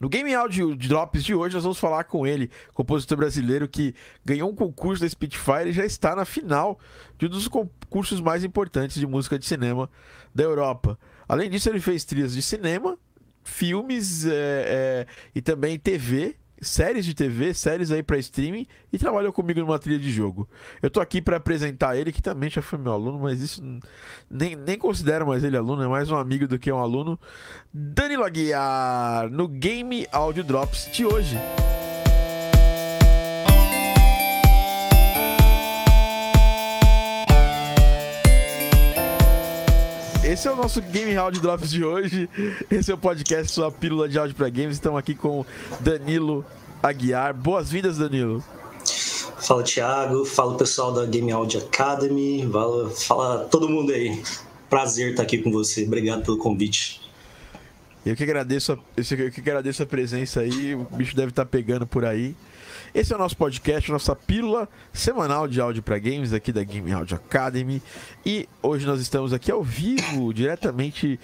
No Game Audio Drops de hoje, nós vamos falar com ele, compositor brasileiro que ganhou um concurso da Spitfire e já está na final de um dos concursos mais importantes de música de cinema da Europa. Além disso, ele fez trilhas de cinema, filmes é, é, e também TV séries de TV, séries aí para streaming e trabalhou comigo numa trilha de jogo. Eu tô aqui para apresentar ele, que também já foi meu aluno, mas isso nem, nem considero mais ele aluno, é mais um amigo do que um aluno. Danilo Aguiar, no Game Audio Drops de hoje. Esse é o nosso Game Audio Drops de hoje. Esse é o podcast, sua pílula de áudio para games. Estamos aqui com Danilo Aguiar. Boas-vindas, Danilo. Fala, Thiago. Fala, pessoal da Game Audio Academy. Fala, fala todo mundo aí. Prazer estar aqui com você. Obrigado pelo convite. Eu que agradeço a, eu que agradeço a presença aí. O bicho deve estar pegando por aí. Esse é o nosso podcast, nossa pílula semanal de áudio para games aqui da Game Audio Academy. E hoje nós estamos aqui ao vivo, diretamente.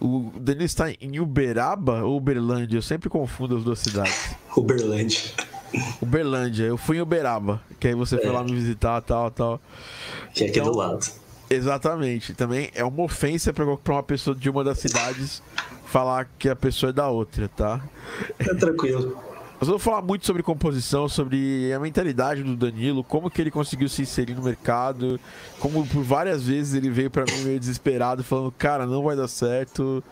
O Danilo está em Uberaba ou Uberlândia? Eu sempre confundo as duas cidades. Uberlândia. Uberlândia, eu fui em Uberaba, que aí você é. foi lá me visitar, tal, tal. Que é aqui então, do lado. Exatamente. Também é uma ofensa para uma pessoa de uma das cidades falar que a pessoa é da outra, tá? É tranquilo. Nós vamos falar muito sobre composição, sobre a mentalidade do Danilo, como que ele conseguiu se inserir no mercado, como por várias vezes ele veio para mim meio desesperado, falando, cara, não vai dar certo.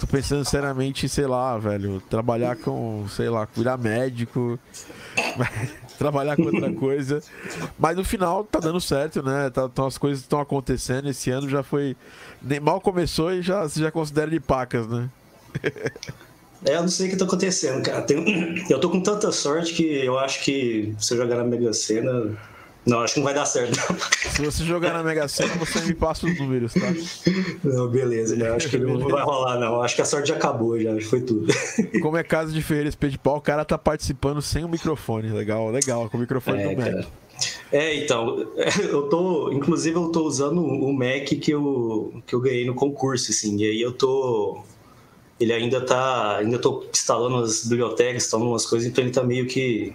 Tô pensando seriamente, sei lá, velho, trabalhar com, sei lá, virar médico, trabalhar com outra coisa. Mas no final tá dando certo, né? Tá, as coisas estão acontecendo. Esse ano já foi. Nem mal começou e já já considera de pacas, né? É, eu não sei o que tá acontecendo, cara. Tem... Eu tô com tanta sorte que eu acho que se eu jogar na Mega Sena. Não, acho que não vai dar certo. Não. Se você jogar na Mega Sena, você me passa os números, tá? Não, beleza. Eu acho que não vai rolar, não. Acho que a sorte já acabou, já. Foi tudo. Como é caso de Ferreira Pau, o cara tá participando sem o microfone. Legal, legal. Com o microfone é, do Mac. Cara. É, então, eu tô, inclusive eu tô usando o Mac que eu, que eu ganhei no concurso, assim, e aí eu tô ele ainda tá. Ainda tô instalando as bibliotecas, instalando umas coisas, então ele tá meio que.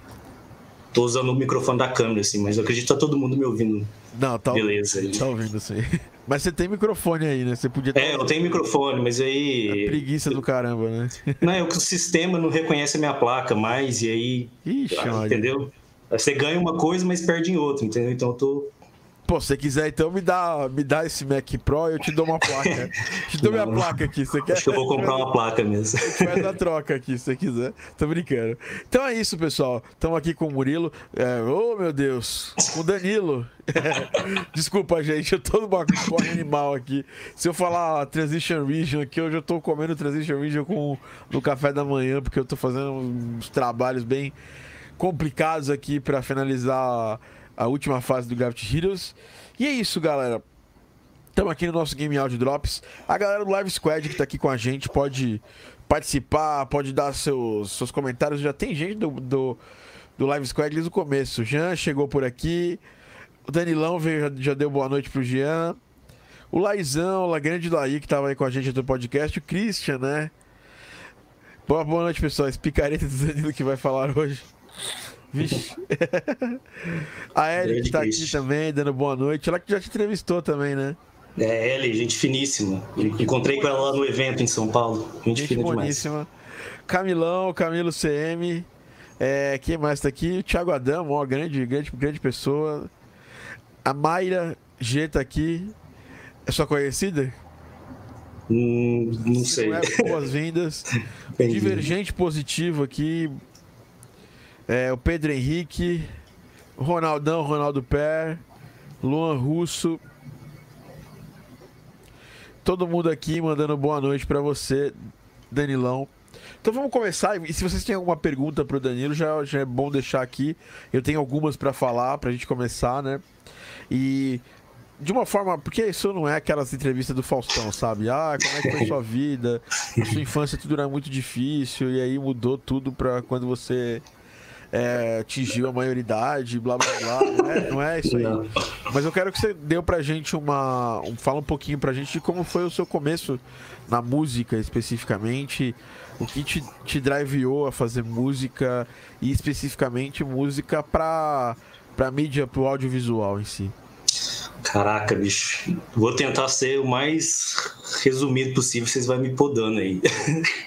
Tô usando o microfone da câmera, assim, mas eu acredito que tá todo mundo me ouvindo. Não, tá, Beleza, tá ouvindo, sim. Mas você tem microfone aí, né? Você podia. É, eu tenho microfone, mas aí. A preguiça do caramba, né? Não, é que o sistema não reconhece a minha placa mais, e aí. Ixi, entendeu? Você ganha uma coisa, mas perde em outra, entendeu? Então eu tô Pô, se você quiser, então me dá, me dá esse Mac Pro e eu te dou uma placa. te dou não, minha placa aqui, você quer? Acho que eu vou comprar uma placa mesmo. Faz a troca aqui, se você quiser. Tô brincando. Então é isso, pessoal. Estamos aqui com o Murilo. É, oh, meu Deus. Com o Danilo. É, desculpa, gente. Eu tô numa corre animal aqui. Se eu falar Transition Region aqui, hoje eu tô comendo Transition Region com, no café da manhã, porque eu tô fazendo uns trabalhos bem complicados aqui para finalizar a última fase do Gravity Heroes. E é isso, galera. Estamos aqui no nosso Game Audio Drops. A galera do Live Squad que está aqui com a gente pode participar, pode dar seus, seus comentários. Já tem gente do, do, do Live Squad desde o começo. O Jean chegou por aqui. O Danilão veio, já, já deu boa noite pro Jean. O Laizão, o grande Laí, que estava aí com a gente do podcast. O Christian, né? Boa, boa noite, pessoal. Esse picareta do Danilo que vai falar hoje. Vixe. A Ellie tá aqui também, dando boa noite. Ela que já te entrevistou também, né? É, Ellie, gente finíssima. Encontrei com ela lá no evento em São Paulo. Gente, gente fina boníssima. Demais. Camilão, Camilo CM. É, quem mais tá aqui? O Thiago Adamo, ó, grande, grande, grande pessoa. A Mayra G tá aqui. É sua conhecida? Hum, não Se sei. É, Boas-vindas. Divergente positivo aqui. É, o Pedro Henrique, Ronaldão, Ronaldo Pé, Luan Russo. Todo mundo aqui mandando boa noite para você, Danilão. Então vamos começar. E se vocês têm alguma pergunta para o Danilo, já, já é bom deixar aqui. Eu tenho algumas para falar, para a gente começar, né? E de uma forma, porque isso não é aquelas entrevistas do Faustão, sabe? Ah, como é que foi sua vida? Sua infância tudo era muito difícil e aí mudou tudo para quando você é, atingiu a maioridade, blá blá blá. Não é, não é isso aí. Não. Mas eu quero que você dê pra gente uma. Um, fala um pouquinho pra gente de como foi o seu começo na música especificamente. O que te, te driveou a fazer música e especificamente música pra, pra mídia, pro audiovisual em si. Caraca, bicho. Vou tentar ser o mais resumido possível, vocês vão me podando aí.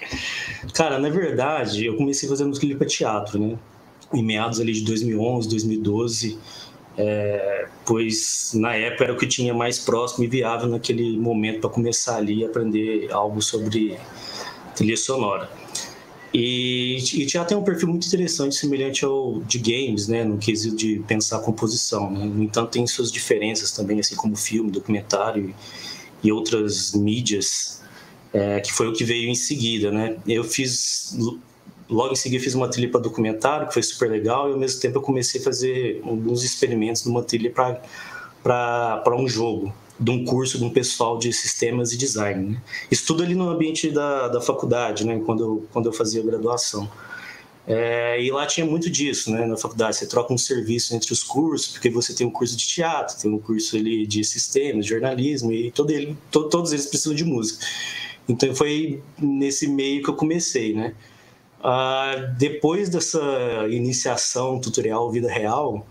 Cara, na verdade, eu comecei fazendo música para teatro, né? Em meados ali de 2011, 2012. É, pois na época era o que tinha mais próximo e viável naquele momento para começar ali a aprender algo sobre trilha sonora. E, e já tem um perfil muito interessante, semelhante ao de games, né, no quesito de pensar a composição. Né? No entanto, tem suas diferenças também, assim como filme, documentário e, outras mídias, é, que foi o que veio em seguida. Né? Eu fiz, logo em seguida, fiz uma trilha para documentário, que foi super legal, e ao mesmo tempo eu comecei a fazer alguns experimentos numa trilha para um jogo de um curso de um pessoal de sistemas e design. Né? Isso tudo ali no ambiente da, da faculdade, né? quando, eu, quando eu fazia graduação. É, e lá tinha muito disso, né? Na faculdade, você troca um serviço entre os cursos, porque você tem um curso de teatro, tem um curso ali de sistemas, de jornalismo, e todo ele, to, todos eles precisam de música. Então foi nesse meio que eu comecei, né? Ah, depois dessa iniciação tutorial vida real,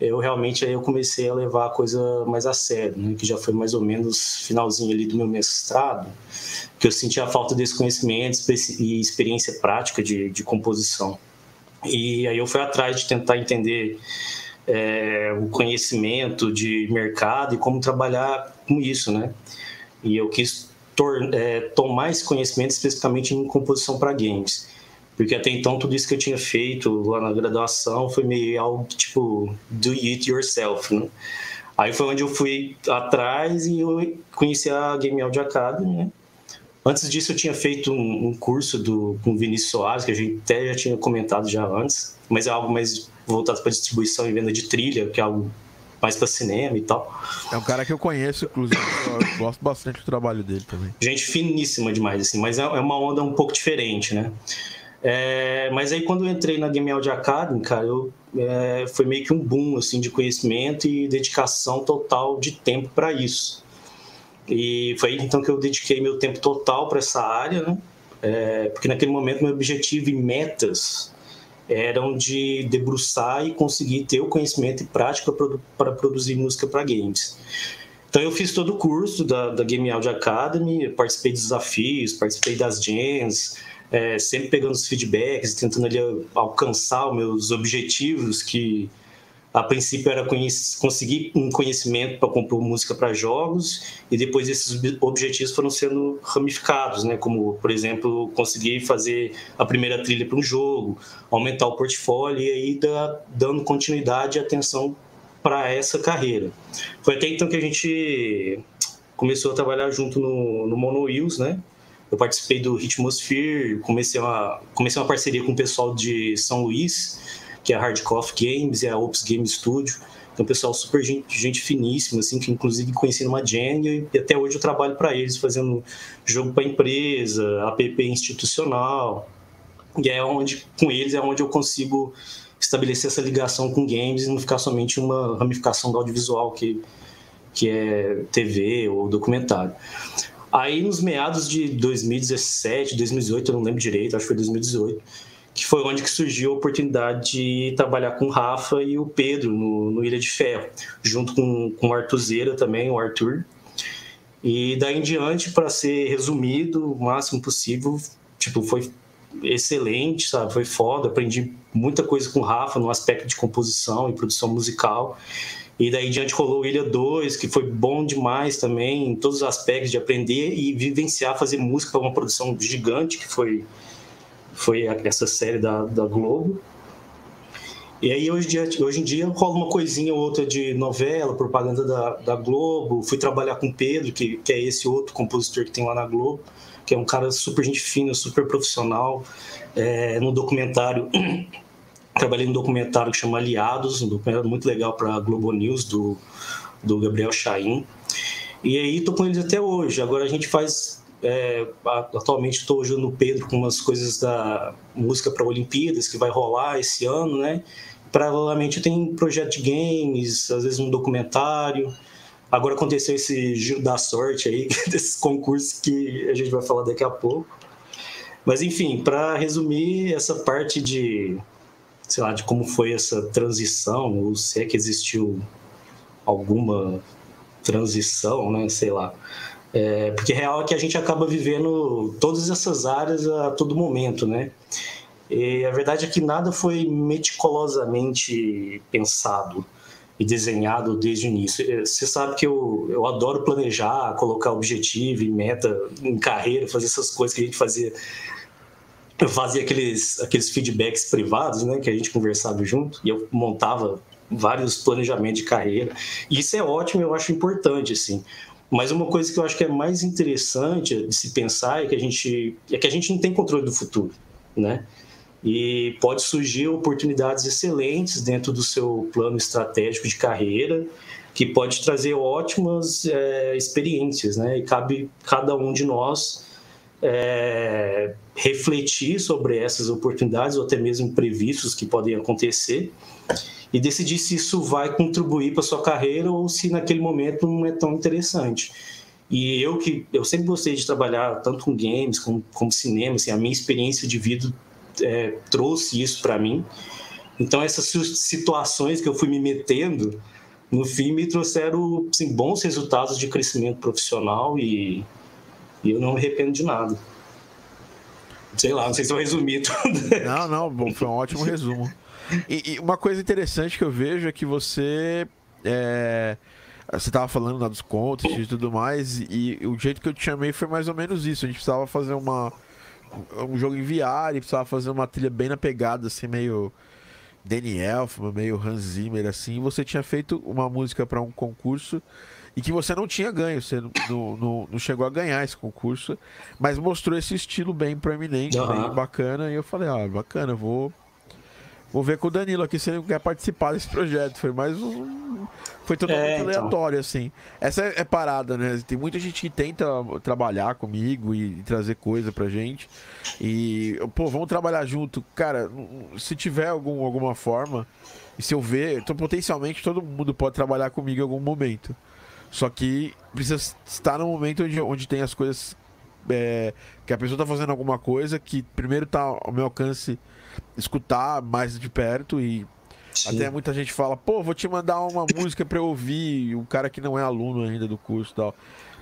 eu realmente aí eu comecei a levar a coisa mais a sério, né? que já foi mais ou menos finalzinho ali do meu mestrado, que eu sentia a falta desse conhecimento e experiência prática de, de composição. E aí eu fui atrás de tentar entender é, o conhecimento de mercado e como trabalhar com isso, né? E eu quis é, tomar esse conhecimento especificamente em composição para games porque até então tudo isso que eu tinha feito lá na graduação foi meio algo tipo do it yourself, né? Aí foi onde eu fui atrás e eu conheci a Game Audio Academy, né? Antes disso eu tinha feito um, um, curso do, com o Vinícius Soares, que a gente até já tinha comentado já antes, mas é algo mais voltado para distribuição e venda de trilha, que é algo mais para cinema e tal. É um cara que eu conheço, inclusive, eu gosto bastante do trabalho dele também. Gente finíssima demais, assim, mas é, é uma onda um pouco diferente, né? É, mas aí quando eu entrei na Game Audio Academy, cara, eu, é, foi meio que um boom assim, de conhecimento e dedicação total de tempo para isso. E foi então que eu dediquei meu tempo total para essa área, né? É, porque naquele momento meu objetivo e metas eram de debruçar e conseguir ter o conhecimento e prática para produzir música para games. Então eu fiz todo o curso da, da Game Audio Academy, participei dos desafios, participei das jams, é, sempre pegando os feedbacks, tentando ali alcançar os meus objetivos, que a princípio era conseguir um conhecimento para compor música para jogos, e depois esses objetivos foram sendo ramificados, né? como, por exemplo, conseguir fazer a primeira trilha para um jogo, aumentar o portfólio e aí dando continuidade e atenção para essa carreira. Foi até então que a gente começou a trabalhar junto no, no Mono Wheels, né? Eu participei do Ritmosphere, comecei uma, comecei uma parceria com o pessoal de São Luís, que é a Hardcore Games e a Ops Game Studio. Então, pessoal super gente, gente finíssima, assim, que inclusive conheci numa Gen e até hoje eu trabalho para eles, fazendo jogo para empresa, app institucional. E é onde, com eles, é onde eu consigo estabelecer essa ligação com games e não ficar somente uma ramificação do audiovisual que, que é TV ou documentário. Aí, nos meados de 2017, 2018, eu não lembro direito, acho que foi 2018, que foi onde que surgiu a oportunidade de trabalhar com o Rafa e o Pedro no, no Ilha de Ferro, junto com, com o Artuzeira também, o Arthur. E daí em diante, para ser resumido o máximo possível, tipo, foi excelente, sabe? Foi foda, aprendi muita coisa com o Rafa no aspecto de composição e produção musical. E daí diante rolou Ilha 2, que foi bom demais também, em todos os aspectos de aprender e vivenciar, fazer música para uma produção gigante, que foi, foi essa série da, da Globo. E aí hoje, dia, hoje em dia rola uma coisinha ou outra de novela, propaganda da, da Globo. Fui trabalhar com o Pedro, que, que é esse outro compositor que tem lá na Globo, que é um cara super gente fina, super profissional. É, no documentário Trabalhei num documentário que chama Aliados, um documentário muito legal para a Globo News, do, do Gabriel Chaim. E aí tô com eles até hoje. Agora a gente faz É, atualmente estou ajudando o Pedro com umas coisas da música para Olimpíadas que vai rolar esse ano, né? Paralelamente tem projeto de games, às vezes um documentário. Agora aconteceu esse giro da sorte aí, desses concursos que a gente vai falar daqui a pouco. Mas enfim, para resumir essa parte de, sei lá, de como foi essa transição, ou se é que existiu alguma transição, né? Sei lá. É, porque real é que a gente acaba vivendo todas essas áreas a todo momento, né? E a verdade é que nada foi meticulosamente pensado e desenhado desde o início. É, você sabe que eu, eu adoro planejar, colocar objetivo e meta em carreira, fazer essas coisas que a gente fazia. Eu fazia aqueles, aqueles feedbacks privados, né, que a gente conversava junto, e eu montava vários planejamentos de carreira. E isso é ótimo, eu acho importante, assim. Mas uma coisa que eu acho que é mais interessante de se pensar é que a gente é que a gente não tem controle do futuro, né? E pode surgir oportunidades excelentes dentro do seu plano estratégico de carreira, que pode trazer ótimas é, experiências, né? E cabe cada um de nós é, refletir sobre essas oportunidades ou até mesmo imprevistos que podem acontecer e decidir se isso vai contribuir para sua carreira ou se naquele momento não é tão interessante. E eu que eu sempre gostei de trabalhar tanto com games como, como cinema, assim, a minha experiência de vida é, trouxe isso para mim. Então essas situações que eu fui me metendo, no fim me trouxeram assim, bons resultados de crescimento profissional e, e eu não me arrependo de nada. Sei lá, não sei se eu resumi tudo. Não, não, foi um ótimo resumo. E, e, uma coisa interessante que eu vejo é que você. É, você tava falando lá dos contos e tudo mais, e, e o jeito que eu te chamei foi mais ou menos isso. A gente precisava fazer uma, um jogo em VR, e precisava fazer uma trilha bem na pegada, assim, meio. Daniel, meio Hans Zimmer, assim. E você tinha feito uma música para um concurso e que você não tinha ganho, você não, não, não, chegou a ganhar esse concurso, mas mostrou esse estilo bem proeminente, uhum. bem bacana. E eu falei, ah, bacana, vou Vou ver com o Danilo aqui se ele quer participar desse projeto. Foi mais um. Foi totalmente é, então. aleatório, assim. Essa é, é, parada, né? Tem muita gente que tenta trabalhar comigo e, e, trazer coisa pra gente. E, pô, vamos trabalhar junto. Cara, se tiver algum, alguma forma, e se eu ver, então potencialmente todo mundo pode trabalhar comigo em algum momento. Só que precisa estar no momento onde, onde tem as coisas. É, que a pessoa tá fazendo alguma coisa que primeiro tá ao meu alcance escutar mais de perto e Sim. até muita gente fala, pô, vou te mandar uma música para eu ouvir, o cara que não é aluno ainda do curso e tal.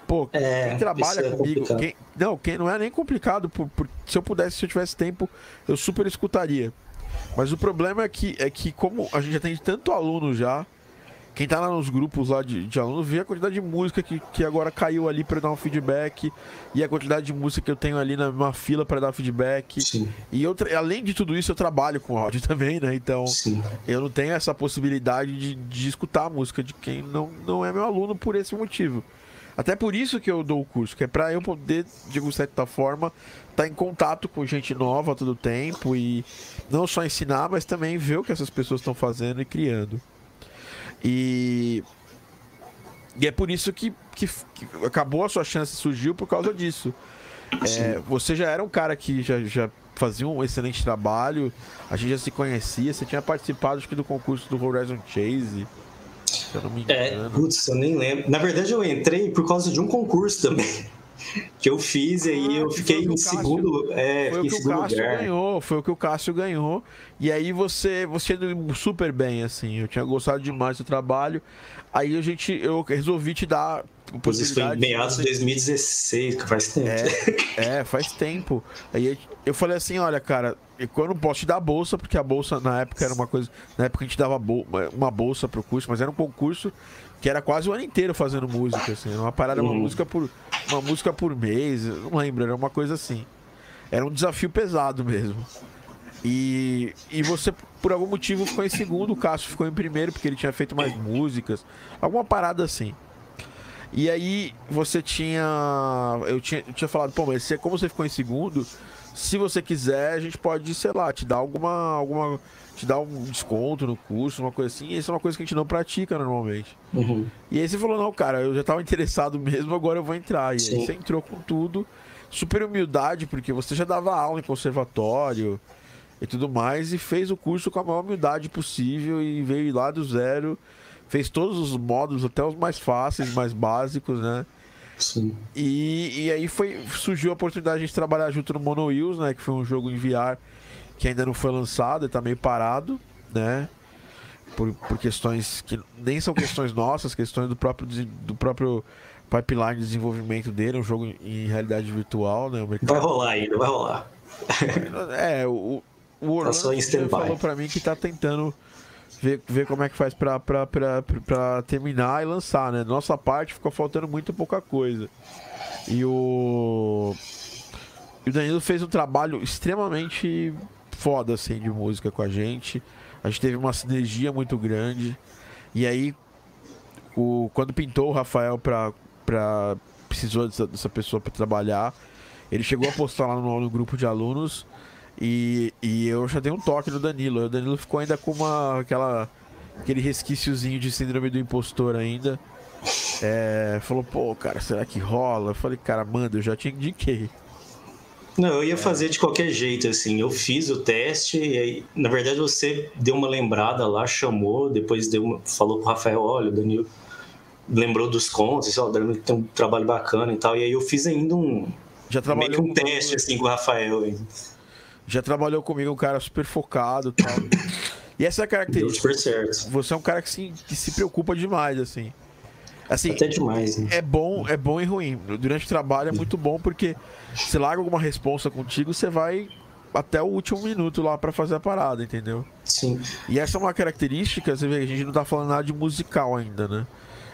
Pô, é, quem trabalha é comigo, quem, não, quem não é nem complicado, por, por, se eu pudesse, se eu tivesse tempo, eu super escutaria. Mas o problema é que, é que como a gente já tem tanto aluno já, quem tá lá nos grupos lá de, de alunos vê a quantidade de música que, que agora caiu ali para dar um feedback e a quantidade de música que eu tenho ali na minha fila para dar feedback. Sim. E eu, além de tudo isso, eu trabalho com áudio também, né? Então Sim. eu não tenho essa possibilidade de, de escutar a música de quem não, não é meu aluno por esse motivo. Até por isso que eu dou o curso, que é para eu poder, de certa forma, estar tá em contato com gente nova todo o tempo e não só ensinar, mas também ver o que essas pessoas estão fazendo e criando. E, e é por isso que, que, que acabou a sua chance, surgiu por causa disso. É, você já era um cara que já, já fazia um excelente trabalho, a gente já se conhecia, você tinha participado acho que, do concurso do Horizon Chase. Se eu não me é, engano. É, putz, eu nem lembro. Na verdade, eu entrei por causa de um concurso também que eu fiz e aí ah, eu fiquei em segundo, é, foi o que o Cássio lugar. ganhou, foi o que o Cássio ganhou. E aí você, você indo super bem, assim. Eu tinha gostado demais do trabalho. Aí a gente, eu resolvi te dar Pois isso foi em meados de 2016, que faz tempo. É, é, faz tempo. Aí eu falei assim, olha, cara, eu não posso te dar bolsa, porque a bolsa na época era uma coisa. Na época a gente dava uma bolsa pro curso, mas era um concurso que era quase o ano inteiro fazendo música, assim. Uma parada, uma uhum. música por. Uma música por mês, não lembro, era uma coisa assim. Era um desafio pesado mesmo. E, e você, por algum motivo, ficou em segundo, o Cássio ficou em primeiro, porque ele tinha feito mais músicas. Alguma parada assim. E aí você tinha. Eu tinha, eu tinha falado, pô, mas você, como você ficou em segundo, se você quiser, a gente pode, sei lá, te dar alguma. alguma te dar um desconto no curso, uma coisa assim. Isso é uma coisa que a gente não pratica normalmente. Uhum. E aí você falou, não, cara, eu já tava interessado mesmo, agora eu vou entrar. E Sim. aí você entrou com tudo. super humildade, porque você já dava aula em conservatório e tudo mais, e fez o curso com a maior humildade possível e veio lá do zero, fez todos os módulos, até os mais fáceis, mais básicos, né? Sim. E, e aí foi, surgiu a oportunidade de trabalhar junto no Mono Wheels, né? Que foi um jogo em VR que ainda não foi lançado e tá meio parado, né? Por, por questões que nem são questões nossas, questões do próprio, do próprio pipeline de desenvolvimento dele, um jogo em realidade virtual, né? Vai rolar ainda, vai rolar. É, o, o Orlando tá falou para mim que tá tentando ver, ver como é que faz pra, pra, pra, pra terminar e lançar, né? Nossa parte ficou faltando muito pouca coisa. E o. E o Danilo fez um trabalho extremamente foda, assim, de música com a gente. A gente teve uma sinergia muito grande. E aí, o, quando pintou o Rafael pra, pra precisou dessa, dessa pessoa para trabalhar, ele chegou a postar lá no, no grupo de alunos e, e eu já dei um toque no Danilo. O Danilo ficou ainda com uma, aquela, aquele resquíciozinho de síndrome do impostor ainda. É, falou, pô, cara, será que rola? Eu falei, cara, manda, eu já te indiquei. Não, eu ia fazer de qualquer jeito, assim. Eu fiz o teste e aí, na verdade, você deu uma lembrada lá, chamou, depois deu uma, falou pro Rafael, olha, o Danilo lembrou dos contos, ó, o Danilo tem um trabalho bacana e tal. E aí eu fiz ainda um, já trabalhou meio que um teste, assim, com o Rafael. Hein? Já trabalhou comigo, um cara super focado tal. E essa é a característica. Você é um cara que se, que se preocupa demais, assim. Assim, Até demais, né? É bom, é bom e ruim. Durante o trabalho é muito bom porque se larga alguma responsa contigo, você vai até o último minuto lá para fazer a parada, entendeu? Sim. E essa é uma característica, você vê, a gente não tá falando nada de musical ainda, né?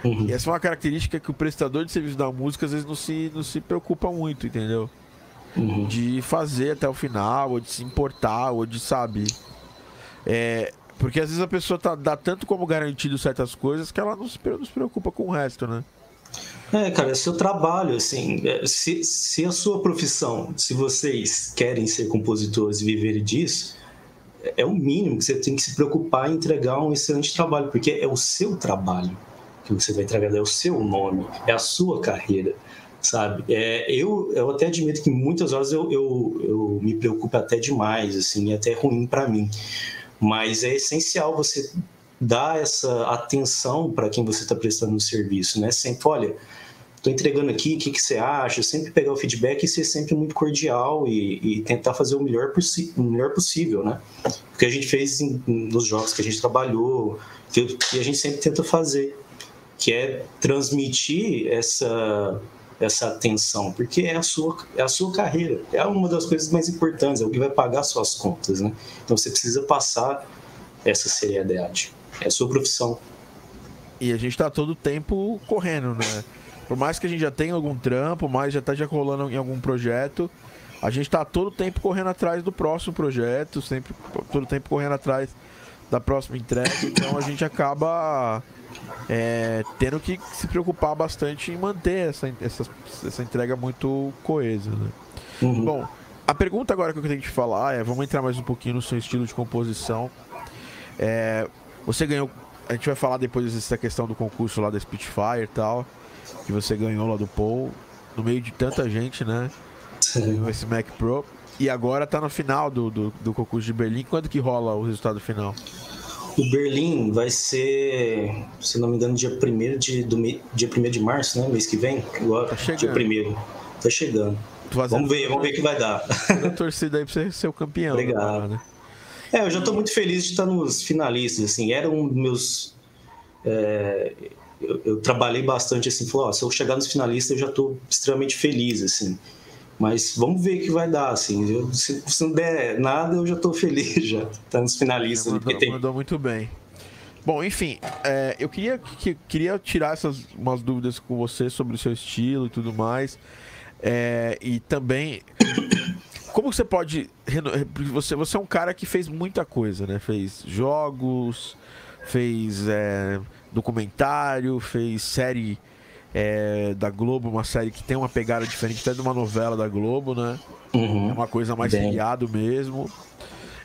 Uhum. E essa é uma característica que o prestador de serviço da música às vezes não se, não se preocupa muito, entendeu? Uhum. de fazer até o final, ou de se importar, ou de, sabe. É, porque às vezes a pessoa tá, dá tanto como garantido certas coisas que ela não se, não se preocupa com o resto, né? É, cara, é seu trabalho, assim. é, Se, se a sua profissão, se vocês querem ser compositores e viverem disso, é- é o mínimo que você tem que se preocupar em entregar um excelente trabalho, porque é o seu trabalho que você vai entregar, é o seu nome, é a sua carreira, sabe? É, eu, eu até admito que muitas horas eu, eu, eu me preocupo até demais, assim, é até ruim para mim. Mas é essencial você dar essa atenção para quem você está prestando o serviço, né? Sempre, olha, estou entregando aqui, o que, que você acha? Sempre pegar o feedback e ser sempre muito cordial e, e tentar fazer o melhor, o melhor possível, né? O que a gente fez em- nos jogos que a gente trabalhou, que, que a gente sempre tenta fazer, que é transmitir essa essa atenção, porque é a sua é a sua carreira, é uma das coisas mais importantes, é o que vai pagar suas contas, né? Então você precisa passar essa seriedade. É a sua profissão. E a gente tá todo o tempo correndo, né? Por mais que a gente já tenha algum trampo, mais já tá já rolando em algum projeto, a gente tá todo o tempo correndo atrás do próximo projeto, sempre todo o tempo correndo atrás da próxima entrega, então a gente acaba é, tendo que se preocupar bastante em manter essa, essa, essa entrega muito coesa, né? Uhum. Bom, a pergunta agora que eu tenho que te falar é, vamos entrar mais um pouquinho no seu estilo de composição. É, você ganhou, a gente vai falar depois dessa questão do concurso lá da Spitfire e tal, que você ganhou lá do Paul, no meio de tanta gente, né? Ganhou esse Mac Pro. E agora tá no final do, do, do concurso de Berlim. Quando que rola o resultado final? O Berlim vai ser, se não me engano, dia 1 de, do, dia 1 de março, né? Mês que vem? Agora, Tá chegando. Dia 1 Tá chegando. Tô Vamos ver, vamos ver o que vai dar. a torcida aí pra você ser o campeão. Obrigado. agora, né? É, eu já estou muito feliz de estar nos finalistas, assim, era um dos meus... é, eu, eu trabalhei bastante, assim, falou, ó, se eu chegar nos finalistas eu já estou extremamente feliz, assim. Mas vamos ver o que vai dar, assim. Eu- se, se não der nada, eu já estou feliz já, tá nos finalistas. ali, porque Mandou, tem, mandou muito bem. Bom, enfim, é, eu queria, que, queria tirar essas umas dúvidas com você sobre o seu estilo e tudo mais. É, e também, como você pode. Você, você é um cara que fez muita coisa, né? Fez jogos, fez é, documentário, fez série é, da Globo, uma série que tem uma pegada diferente até de uma novela da Globo, né? Uhum. É uma coisa mais Bem. seriado mesmo.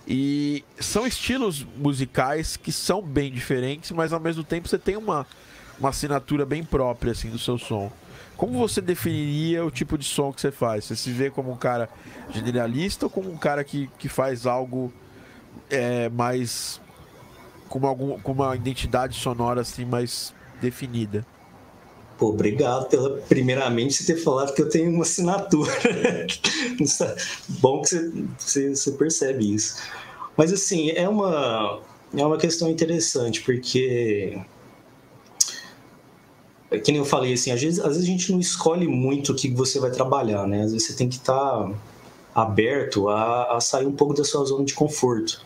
E são estilos musicais que são bem diferentes, mas ao mesmo tempo você tem uma, uma assinatura bem própria assim do seu som. Como você definiria o tipo de som que você faz? Você se vê como um cara generalista ou como um cara que, que faz algo é, mais com, algum, com uma identidade sonora assim mais definida? Pô, obrigado pela primeiramente você ter falado que eu tenho uma assinatura. Bom que você, você, você, percebe isso. Mas assim, é uma, é uma questão interessante, porque é que nem eu falei, assim, às vezes, às vezes a gente não escolhe muito o que você vai trabalhar, né? Às vezes você tem que estar tá aberto a, a sair um pouco da sua zona de conforto.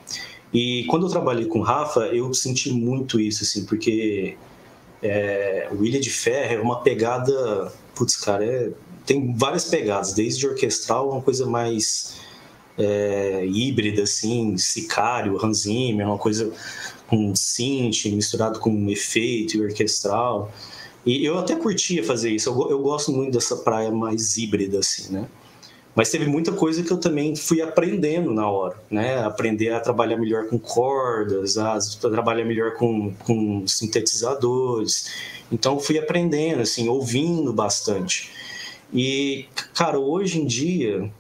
E quando eu trabalhei com o Rafa, eu senti muito isso, assim, porque é, o Ilha de Ferro é uma pegada, putz, cara, é, tem várias pegadas, desde orquestral, uma coisa mais é, híbrida, assim, Sicário, Hans Zimmer, uma coisa com synth misturado com efeito e orquestral. E eu até curtia fazer isso. Eu, eu gosto muito dessa praia mais híbrida, assim, né? Mas teve muita coisa que eu também fui aprendendo na hora, né? Aprender a trabalhar melhor com cordas, a, trabalhar melhor com, com sintetizadores. Então fui aprendendo, assim, ouvindo bastante. E, cara, hoje em dia,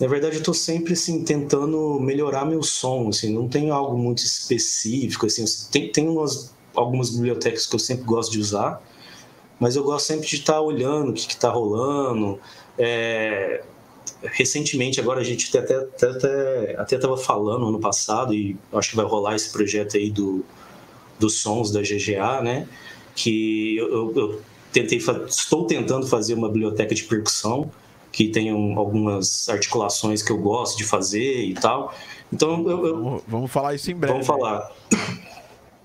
na verdade, eu estou sempre assim tentando melhorar meu som, assim, não tenho algo muito específico, assim, tem, tem umas algumas bibliotecas que eu sempre gosto de usar, mas eu gosto sempre de estar tá olhando o que está rolando. É, recentemente, agora a gente até até até estava falando ano passado e acho que vai rolar esse projeto aí do dos sons da GGA, né? Que eu, eu tentei estou tentando fazer uma biblioteca de percussão que tem algumas articulações que eu gosto de fazer e tal. Então eu, eu, vamos, vamos falar isso em breve. Vamos falar.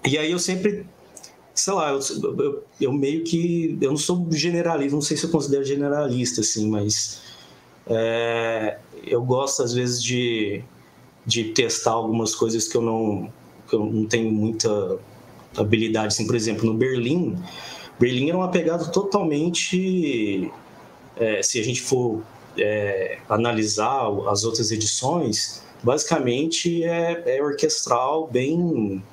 E aí eu sempre, sei lá, eu, eu, eu, meio que. Eu não sou generalista, não sei se eu considero generalista, assim, mas. É, eu gosto, às vezes, de, de testar algumas coisas que eu não, que eu não tenho muita habilidade. Assim, por exemplo, no Berlim, Berlim era uma pegada totalmente. É, se a gente for é, analisar as outras edições, basicamente é, é orquestral, bem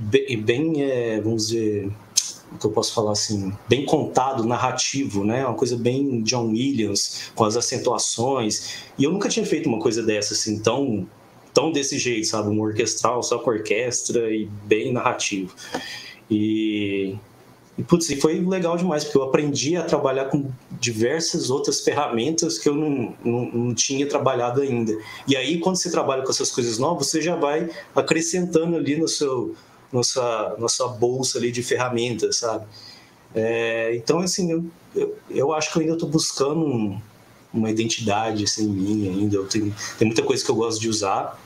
bem, bem é, vamos dizer, que eu posso falar assim, bem contado, narrativo, né? Uma coisa bem John Williams, com as acentuações. E eu nunca tinha feito uma coisa dessa, assim, tão, tão desse jeito, sabe? Um orquestral só com orquestra e bem narrativo. E, e, putz, e foi legal demais, porque eu aprendi a trabalhar com diversas outras ferramentas que eu não, não, não, tinha trabalhado ainda. E aí, quando você trabalha com essas coisas novas, você já vai acrescentando ali no seu nossa, nossa bolsa ali de ferramentas, sabe? É, então, assim, eu, eu, eu, acho que eu ainda estou buscando um, uma identidade assim, minha ainda. Eu tenho, tem muita coisa que eu gosto de usar.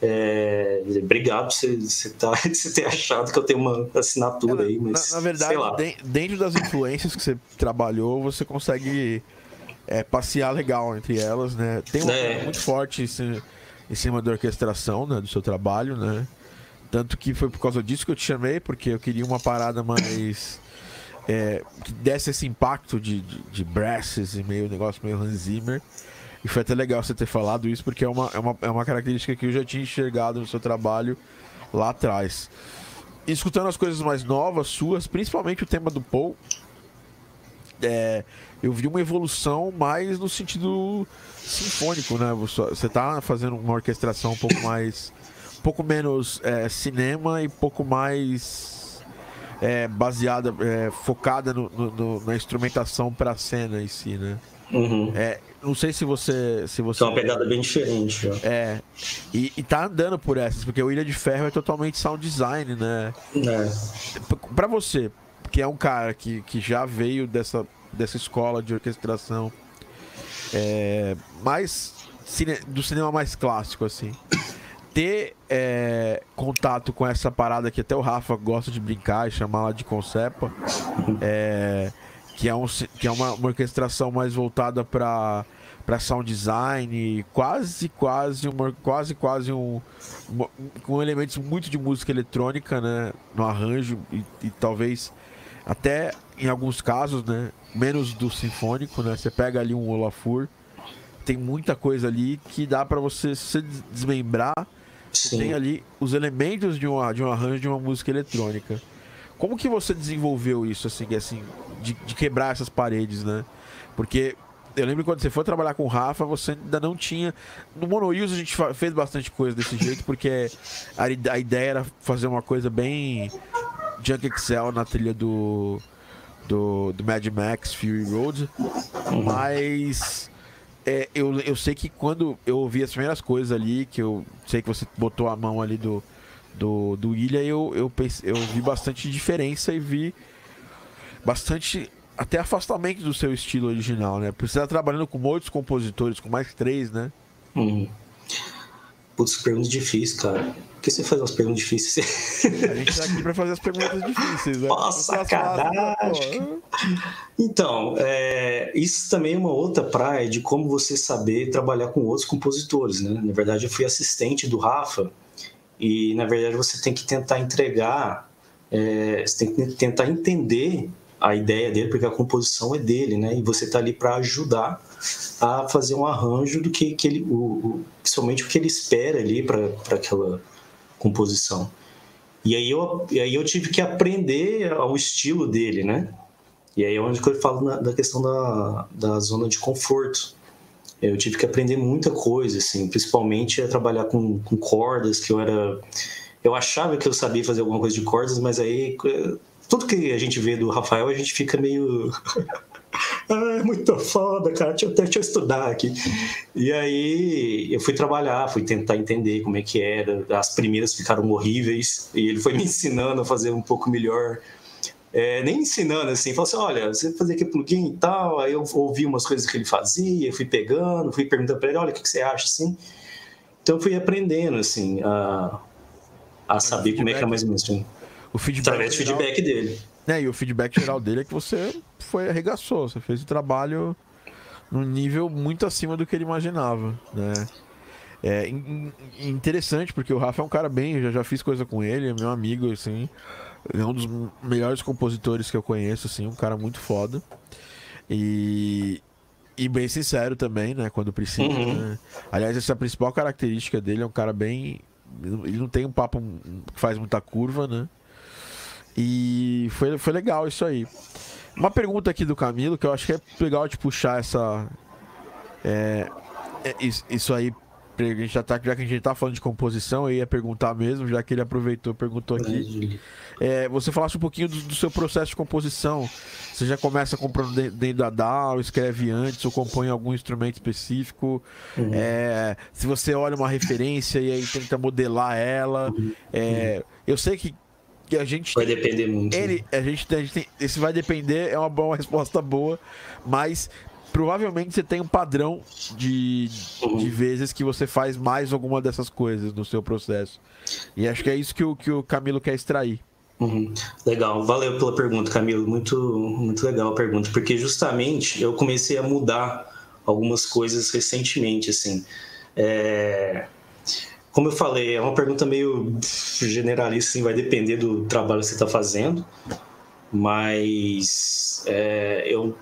É, obrigado por você, você, tá, você ter achado que eu tenho uma assinatura é, aí, mas. Na, na verdade, dentro das influências que você trabalhou, você consegue é, passear legal entre elas, né? Tem um é. muito forte em, em cima da orquestração né, do seu trabalho, né? Tanto que foi por causa disso que eu te chamei, porque eu queria uma parada mais. É, que desse esse impacto de, de, de brasses e meio negócio meio Hans Zimmer. E foi até legal você ter falado isso, porque é uma, é uma, é uma característica que eu já tinha enxergado no seu trabalho lá atrás. E escutando as coisas mais novas suas, principalmente o tema do Paul, é, eu vi uma evolução mais no sentido sinfônico, né? Você está fazendo uma orquestração um pouco mais pouco menos é, cinema e pouco mais é, baseada, é, focada no, no, na instrumentação para a cena em si, né? Uhum. É, não sei se você. Se você é uma pegada bem diferente. Ó. É. E, e tá andando por essas, porque o Ilha de Ferro é totalmente sound design, né? É. Pra você, que é um cara que, que já veio dessa, dessa escola de orquestração é, mais cine, do cinema mais clássico, assim ter é, contato com essa parada que até o Rafa gosta de brincar e chamar ela de concepa, é, que é, um, que é uma, uma orquestração mais voltada para para sound design, quase quase uma quase quase um, com elementos muito de música eletrônica, né, no arranjo e, e, talvez até em alguns casos, né, menos do sinfônico, né, você pega ali um Olafur, tem muita coisa ali que dá para você se desmembrar Sim. tem ali os elementos de um, de um arranjo de uma música eletrônica. Como que você desenvolveu isso, assim, assim de, de quebrar essas paredes, né? Porque eu lembro quando você foi trabalhar com o Rafa, você ainda não tinha. No Monoils a gente fez bastante coisa desse jeito, porque a, a ideia era fazer uma coisa bem Junk Excel na trilha do, do, do Mad Max Fury Road. Mas é, eu, eu sei que quando eu ouvi as primeiras coisas ali, que eu sei que você botou a mão ali do, do, do Ilha, eu, eu, pensei, eu vi bastante diferença e vi bastante até afastamento do seu estilo original, né? Você tá trabalhando com muitos compositores, com mais três, né? Hum. Putz, perguntas difíceis, cara. Que você faz umas perguntas difíceis? A gente tá aqui pra fazer as perguntas difíceis, né? Nossa, sacanagem! Então, é, isso também é uma outra praia de como você saber trabalhar com outros compositores, né? Na verdade, eu fui assistente do Rafa e, na verdade, você tem que tentar entregar, é, você tem que tentar entender a ideia dele, porque a composição é dele, né? E você está ali para ajudar a fazer um arranjo do que, que ele, o, o, principalmente o que ele espera ali para aquela composição. E aí, eu, e aí eu tive que aprender ao estilo dele, né? E aí é onde eu falo na, da questão da, da zona de conforto. Eu tive que aprender muita coisa, assim, principalmente a trabalhar com, com cordas, que eu era... Eu achava que eu sabia fazer alguma coisa de cordas, mas aí tudo que a gente vê do Rafael, a gente fica meio. ah, é muito foda, cara, deixa eu, deixa eu estudar aqui. E aí eu fui trabalhar, fui tentar entender como é que era. As primeiras ficaram horríveis, e ele foi me ensinando a fazer um pouco melhor. É, nem ensinando assim, falou assim: olha, você fazer aqui plugin e tal. Aí eu ouvi umas coisas que ele fazia, fui pegando, fui perguntando para ele: olha, o que, que você acha assim? Então eu fui aprendendo assim a, a saber como é que é mais ou menos. Assim o feedback. Através do feedback dele. É, e o feedback geral dele é que você foi arregaçou, você fez o trabalho num nível muito acima do que ele imaginava, né? É interessante porque o Rafa é um cara bem, eu já, já fiz coisa com ele, é meu amigo, assim, é um dos melhores compositores que eu conheço, assim, um cara muito foda. E, e bem sincero também, né, quando precisa, uhum. né? Aliás, essa é a principal característica dele, é um cara bem ele não tem um papo que faz muita curva, né? E foi, foi legal isso aí. Uma pergunta aqui do Camilo, que eu acho que é legal de puxar essa. É, é isso aí. A gente já, tá, já que a gente tá falando de composição, eu ia perguntar mesmo, já que ele aproveitou perguntou aqui. É, você falasse um pouquinho do, do, seu processo de composição. Você já começa comprando dentro da DAW, escreve antes, ou compõe algum instrumento específico. Uhum. É, se você olha uma referência e aí tenta modelar ela. Uhum. É, eu sei que a gente vai depender muito. Ele, a gente, a gente tem, esse vai depender é uma boa resposta boa, mas provavelmente você tem um padrão de, uhum. de vezes que você faz mais alguma dessas coisas no seu processo. E acho que é isso que o, que o Camilo quer extrair. Uhum. Legal, valeu pela pergunta, Camilo. Muito, muito legal a pergunta, porque justamente eu comecei a mudar algumas coisas recentemente, assim. É como eu falei, é uma pergunta meio generalista, assim, vai depender do trabalho que você está fazendo, mas é, eu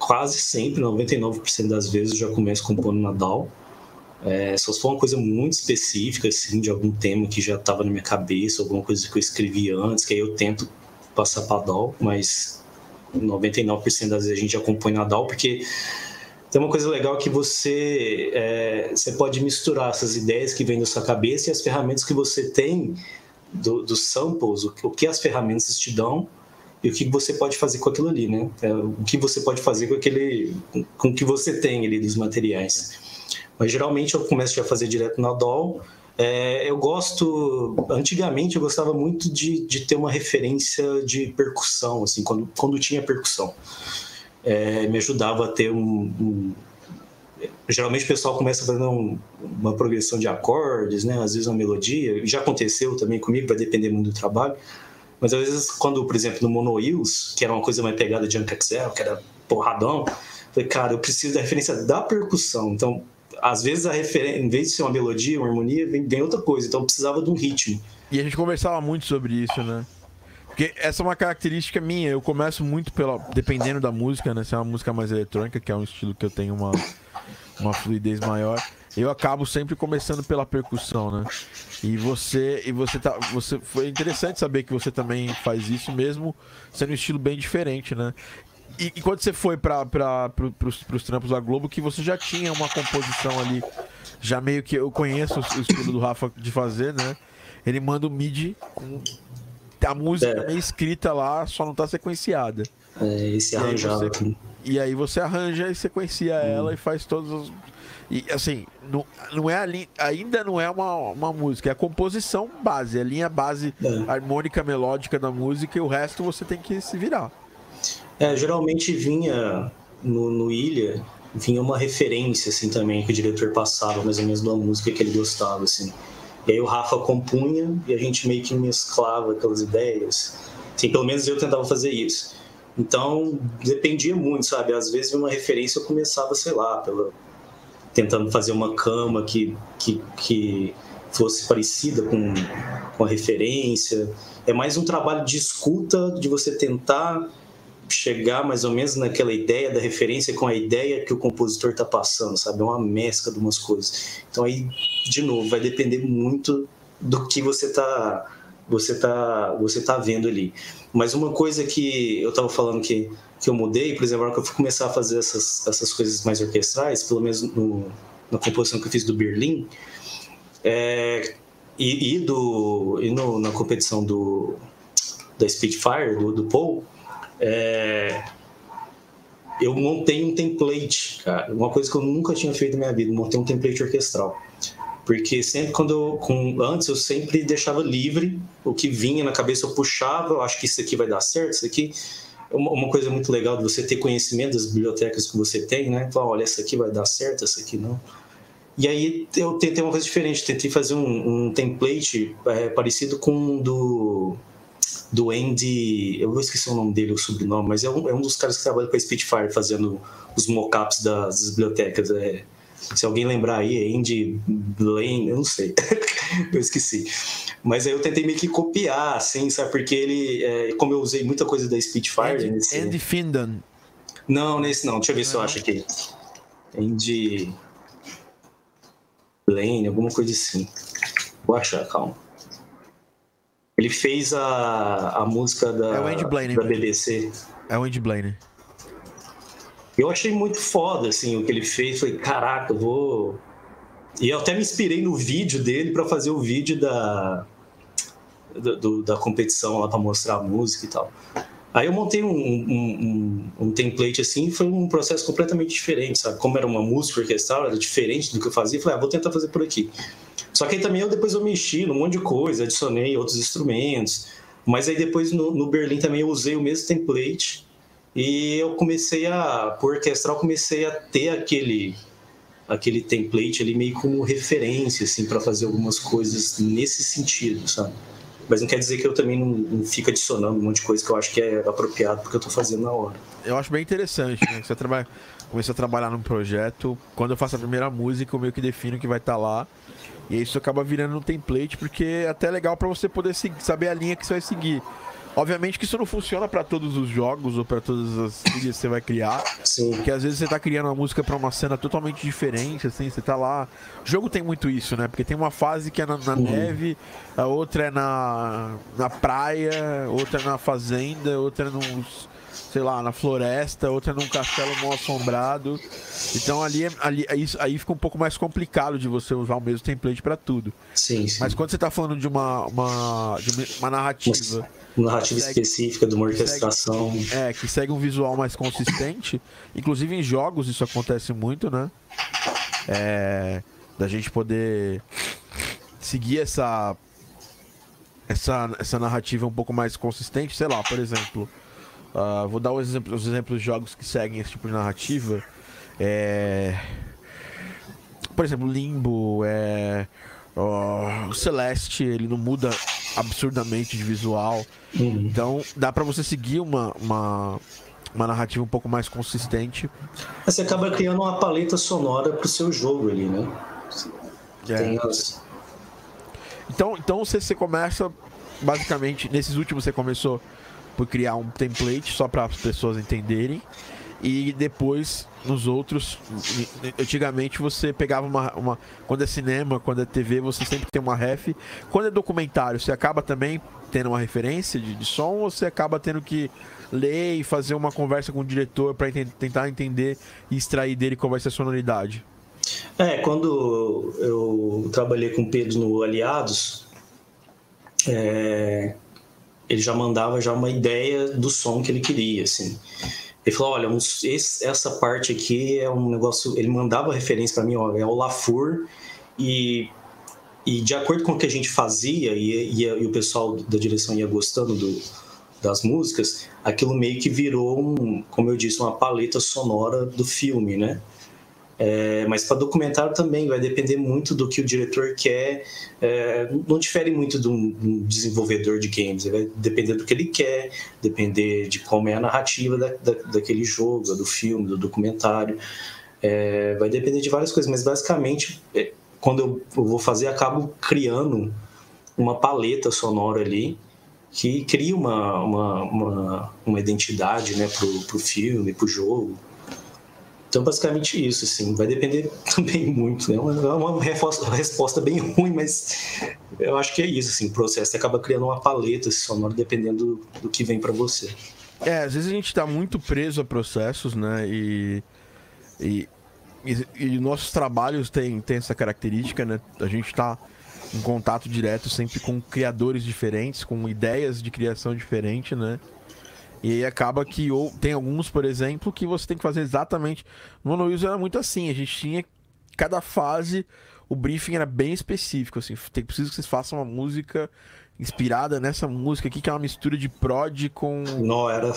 quase sempre, 99% das vezes, já começo compondo na DAW. É, só se for uma coisa muito específica, assim, de algum tema que já estava na minha cabeça, alguma coisa que eu escrevi antes, que aí eu tento passar para DAW, mas 99% das vezes a gente já compõe na DAW, porque tem uma coisa legal que você, é, você pode misturar essas ideias que vêm da sua cabeça e as ferramentas que você tem do, dos samples, o, o que as ferramentas te dão e o que você pode fazer com aquilo ali, né? É, o que você pode fazer com aquele, com o que você tem ali dos materiais. Mas geralmente eu começo a fazer direto na DAW. É, eu gosto, antigamente eu gostava muito de, de ter uma referência de percussão, assim, quando, quando tinha percussão é, me ajudava a ter um, um, Geralmente o pessoal começa fazendo um, uma progressão de acordes, né? às vezes uma melodia. Já aconteceu também comigo, vai depender muito do trabalho. Mas às vezes, quando, por exemplo, no Mono Hills, que era uma coisa mais pegada de Excel, que era porradão, falei, cara, eu preciso da referência da percussão. Então, às vezes, a referência, em vez de ser uma melodia, uma harmonia, vem, vem outra coisa. Então, eu precisava de um ritmo. E a gente conversava muito sobre isso, né? Porque essa é uma característica minha. Eu começo muito pela. Dependendo da música, né? Se é uma música mais eletrônica, que é um estilo que eu tenho uma, uma fluidez maior. Eu acabo sempre começando pela percussão, né? E você e você tá você foi interessante saber que você também faz isso mesmo, sendo um estilo bem diferente, né? E, e quando você foi para pro, pros, pros trampos da Globo, que você já tinha uma composição ali, já meio que eu conheço o estilo do Rafa de fazer, né? Ele manda o MIDI com a música é. meio escrita lá, só não tá sequenciada. É, esse arranjado. E aí você arranja e sequencia hum. ela e faz todos os. E assim, não, não é ainda não é uma, uma música, é a composição base, é a linha base é. harmônica melódica da música e o resto você tem que se virar. É, geralmente vinha no, no Ilha, vinha uma referência assim também que o diretor passava mais ou menos da música que ele gostava assim. E aí o Rafa compunha e a gente meio que mesclava aquelas ideias. Assim, pelo menos eu tentava fazer isso. Então, dependia muito, sabe? Às vezes uma referência eu começava, sei lá, pela, tentando fazer uma cama que, que, que fosse parecida com, com a referência. É mais um trabalho de escuta, de você tentar chegar mais ou menos naquela ideia da referência com a ideia que o compositor está passando, sabe? É uma mescla de umas coisas. Então aí, de novo, vai depender muito do que você está você tá você tá vendo ali. Mas uma coisa que eu estava falando que que eu mudei, por exemplo, agora que eu fui começar a fazer essas essas coisas mais orquestrais, pelo menos no, na composição que eu fiz do Berlim, é, e, e, do e no, na competição do da Spitfire do, do Paul, é, eu montei um template, cara, uma coisa que eu nunca tinha feito na minha vida, montei um template orquestral. Porque sempre quando eu, com, antes eu sempre deixava livre o que vinha na cabeça, eu puxava, eu acho que isso aqui vai dar certo, isso aqui é uma, coisa muito legal de você ter conhecimento das bibliotecas que você tem, né? Falar, olha, essa aqui vai dar certo, essa aqui não. E aí eu tentei uma coisa diferente, tentei fazer um, um template é, parecido com um do do Andy, eu vou esquecer o nome dele, o sobrenome, mas é um, é um dos caras que trabalha com a Spitfire fazendo os mockups das bibliotecas. É, se alguém lembrar aí, é Andy Blaine, eu não sei, eu esqueci. Mas aí eu tentei meio que copiar, assim, sabe? Porque ele, é, como eu usei muita coisa da Spitfire. Andy, nesse... Andy Findan. Não, nesse não, deixa eu ver se eu acho aqui. Andy Blaine, alguma coisa assim. Vou achar, calma. Ele fez a, a música da, é Blaine, da BBC. É o Andy Blaine. Eu achei muito foda, assim, o que ele fez. Falei, caraca, eu vou... E eu até me inspirei no vídeo dele para fazer o vídeo da, do, da competição lá para mostrar a música e tal. Aí eu montei um, um, um, um, template assim, foi um processo completamente diferente, sabe? Como era uma música orquestral, era diferente do que eu fazia. Falei, ah, vou tentar fazer por aqui. Só que aí também eu depois eu mexi num monte de coisa, adicionei outros instrumentos. Mas aí depois no, no Berlim também eu usei o mesmo template e eu comecei a, por orquestral, comecei a ter aquele aquele template ali meio como referência assim para fazer algumas coisas nesse sentido, sabe? Mas não quer dizer que eu também não, não fico adicionando um monte de coisa que eu acho que é apropriado porque eu estou fazendo na hora. Eu acho bem interessante, né? Você trabalha, começa a trabalhar num projeto, quando eu faço a primeira música, eu meio que defino que vai estar tá lá e isso acaba virando um template, porque é até legal para você poder seguir, saber a linha que você vai seguir. Obviamente que isso não funciona para todos os jogos ou para todas as trilhas que você vai criar. Sim. Porque às vezes você tá criando uma música para uma cena totalmente diferente, assim, você tá lá. O jogo tem muito isso, né? Porque tem uma fase que é na, na uhum. neve, a outra é na, na praia, outra é na fazenda, outra é nos sei lá, na floresta, outra num castelo mal assombrado. Então ali, ali aí, aí fica um pouco mais complicado de você usar o mesmo template para tudo. Sim, sim, Mas quando você está falando de uma, uma, de uma narrativa. Uma narrativa segue, específica, de uma orquestração. Segue, é, que segue um visual mais consistente. Inclusive em jogos isso acontece muito, né? É, da gente poder seguir essa, essa, essa narrativa um pouco mais consistente. Sei lá, por exemplo. Uh, vou dar os exemplos, os exemplos de jogos que seguem esse tipo de narrativa. É... Por exemplo, Limbo, é... O Celeste, ele não muda absurdamente de visual. Uhum. Então, dá para você seguir uma, uma, uma, narrativa um pouco mais consistente. Você acaba criando uma paleta sonora pro seu jogo ali, né? É. As... Então, então você, você começa, basicamente, nesses últimos você começou por criar um template só para as pessoas entenderem. e depois nos outros. Antigamente você pegava uma, uma. Quando é cinema, quando é TV, você sempre tem uma ref. Quando é documentário, você acaba também tendo uma referência de, de som ou você acaba tendo que ler e fazer uma conversa com o diretor para ent tentar entender e extrair dele qual vai ser a sonoridade? É, quando eu trabalhei com o Pedro no Aliados, é, ele já mandava já uma ideia do som que ele queria, assim. Ele falou, olha, esse, essa parte aqui é um negócio... Ele mandava referência para mim, ó, é o Lafur e, e de acordo com o que a gente fazia e, e, e o pessoal da direção ia gostando do, das músicas, aquilo meio que virou, um, como eu disse, uma paleta sonora do filme, né? É, mas para documentário também vai depender muito do que o diretor quer. É, não difere muito de um, desenvolvedor de games. Vai depender do que ele quer, depender de como é a narrativa da, da, daquele jogo, do filme, do documentário. É, vai depender de várias coisas, mas basicamente, é, quando eu, eu vou fazer, acabo criando uma paleta sonora ali que cria uma, uma, uma, uma identidade né, para o filme, para o jogo. Então, basicamente isso, assim, vai depender também muito, né? É uma resposta, bem ruim, mas eu acho que é isso, assim, o processo acaba criando uma paleta sonora dependendo do, do que vem para você. É, às vezes a gente está muito preso a processos, né? E, e, e, e, nossos trabalhos têm, têm essa característica, né? A gente está em contato direto sempre com criadores diferentes, com ideias de criação diferente, né? E aí acaba que ou tem alguns, por exemplo, que você tem que fazer exatamente. No Wheels era muito assim, a gente tinha cada fase, o briefing era bem específico, assim, tem preciso que vocês façam uma música inspirada nessa música aqui que é uma mistura de prod com Não era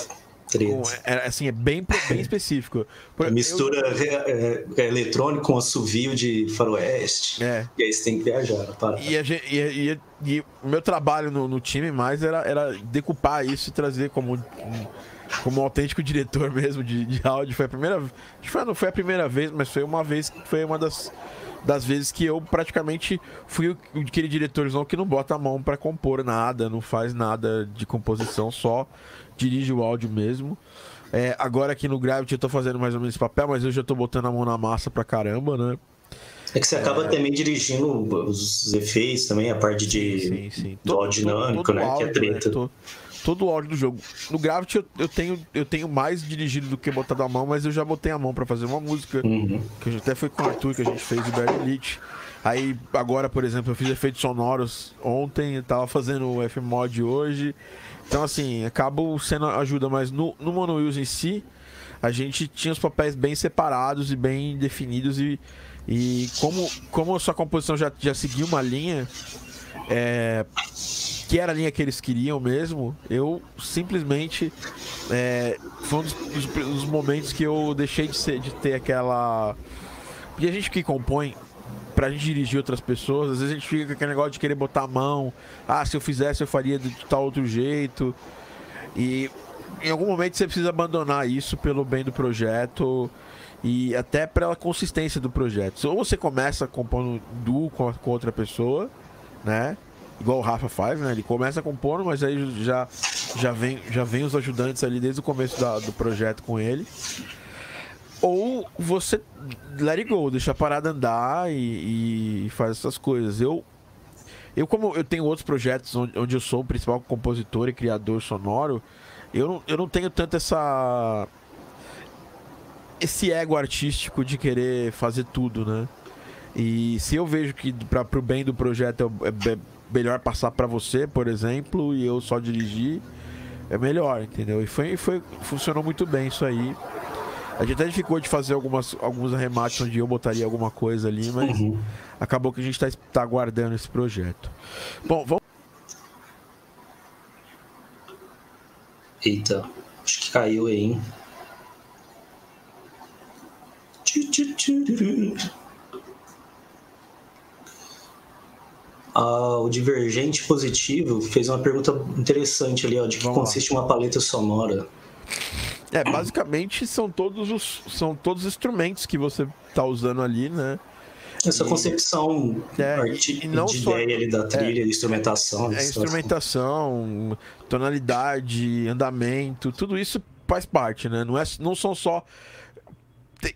com, é, assim, é bem, bem específico. Por, mistura eu... é, é, eletrônico com assovio de faroeste. É. E aí você tem que viajar. Para. E, a gente, e, e, e, o meu trabalho no, no, time mais era, era decupar isso e trazer como, como um autêntico diretor mesmo de, de áudio. Foi a primeira foi, não foi a primeira vez, mas foi uma vez que foi uma das das vezes que eu praticamente fui aquele diretorzão que não bota a mão para compor nada, não faz nada de composição, só dirige o áudio mesmo. É, agora aqui no Gravity eu tô fazendo mais ou menos esse papel, mas eu já tô botando a mão na massa pra caramba, né? É que você acaba é... também dirigindo os efeitos também, a parte de sim, sim, sim. do áudio dinâmico, né? Áudio, que é treta. Né? Todo, todo o áudio do jogo. No Gravity eu, eu, tenho, eu tenho mais dirigido do que botado a mão, mas eu já botei a mão para fazer uma música. Uhum. Que até foi com o Arthur que a gente fez o Barry Elite. Aí agora, por exemplo, eu fiz efeitos sonoros ontem, tava fazendo o F-Mod hoje. Então, assim, acabo sendo ajuda, mas no, no Mono Wheels em si, a gente tinha os papéis bem separados e bem definidos. E, e como, como a sua composição já, já seguia uma linha, é, que era a linha que eles queriam mesmo, eu simplesmente. É, foi um dos, dos, dos, momentos que eu deixei de, ser, de ter aquela. Porque a gente que compõe, pra gente dirigir outras pessoas, às vezes a gente fica com aquele negócio de querer botar a mão. Ah, se eu fizesse eu faria de tal outro jeito. E em algum momento você precisa abandonar isso pelo bem do projeto e até pela consistência do projeto. Ou você começa compondo duo com, com outra pessoa, né? Igual o Rafa faz, né? Ele começa compondo, mas aí já, já, vem, já vem os ajudantes ali desde o começo da, do projeto com ele. Ou você let it go, deixa a parada andar e, e faz essas coisas. Eu, eu como eu tenho outros projetos onde, eu sou o principal compositor e criador sonoro, eu não, eu não tenho tanto essa esse ego artístico de querer fazer tudo, né? E se eu vejo que para o bem do projeto é, é melhor passar para você, por exemplo, e eu só dirigir, é melhor, entendeu? E foi, foi funcionou muito bem isso aí. A gente até ficou de fazer algumas, alguns arremates onde eu botaria alguma coisa ali, mas uhum. acabou que a gente está tá aguardando esse projeto. Bom, vamos. Eita, acho que caiu aí, hein? Ah, o Divergente Positivo fez uma pergunta interessante ali, ó, de que Vamos consiste lá. uma paleta sonora. É, basicamente são todos os são todos os instrumentos que você está usando ali, né? Essa e, concepção é, e não de só, ideia ali da trilha, é, instrumentação. É, instrumentação, tonalidade, andamento, tudo isso faz parte, né? Não, é, não são só.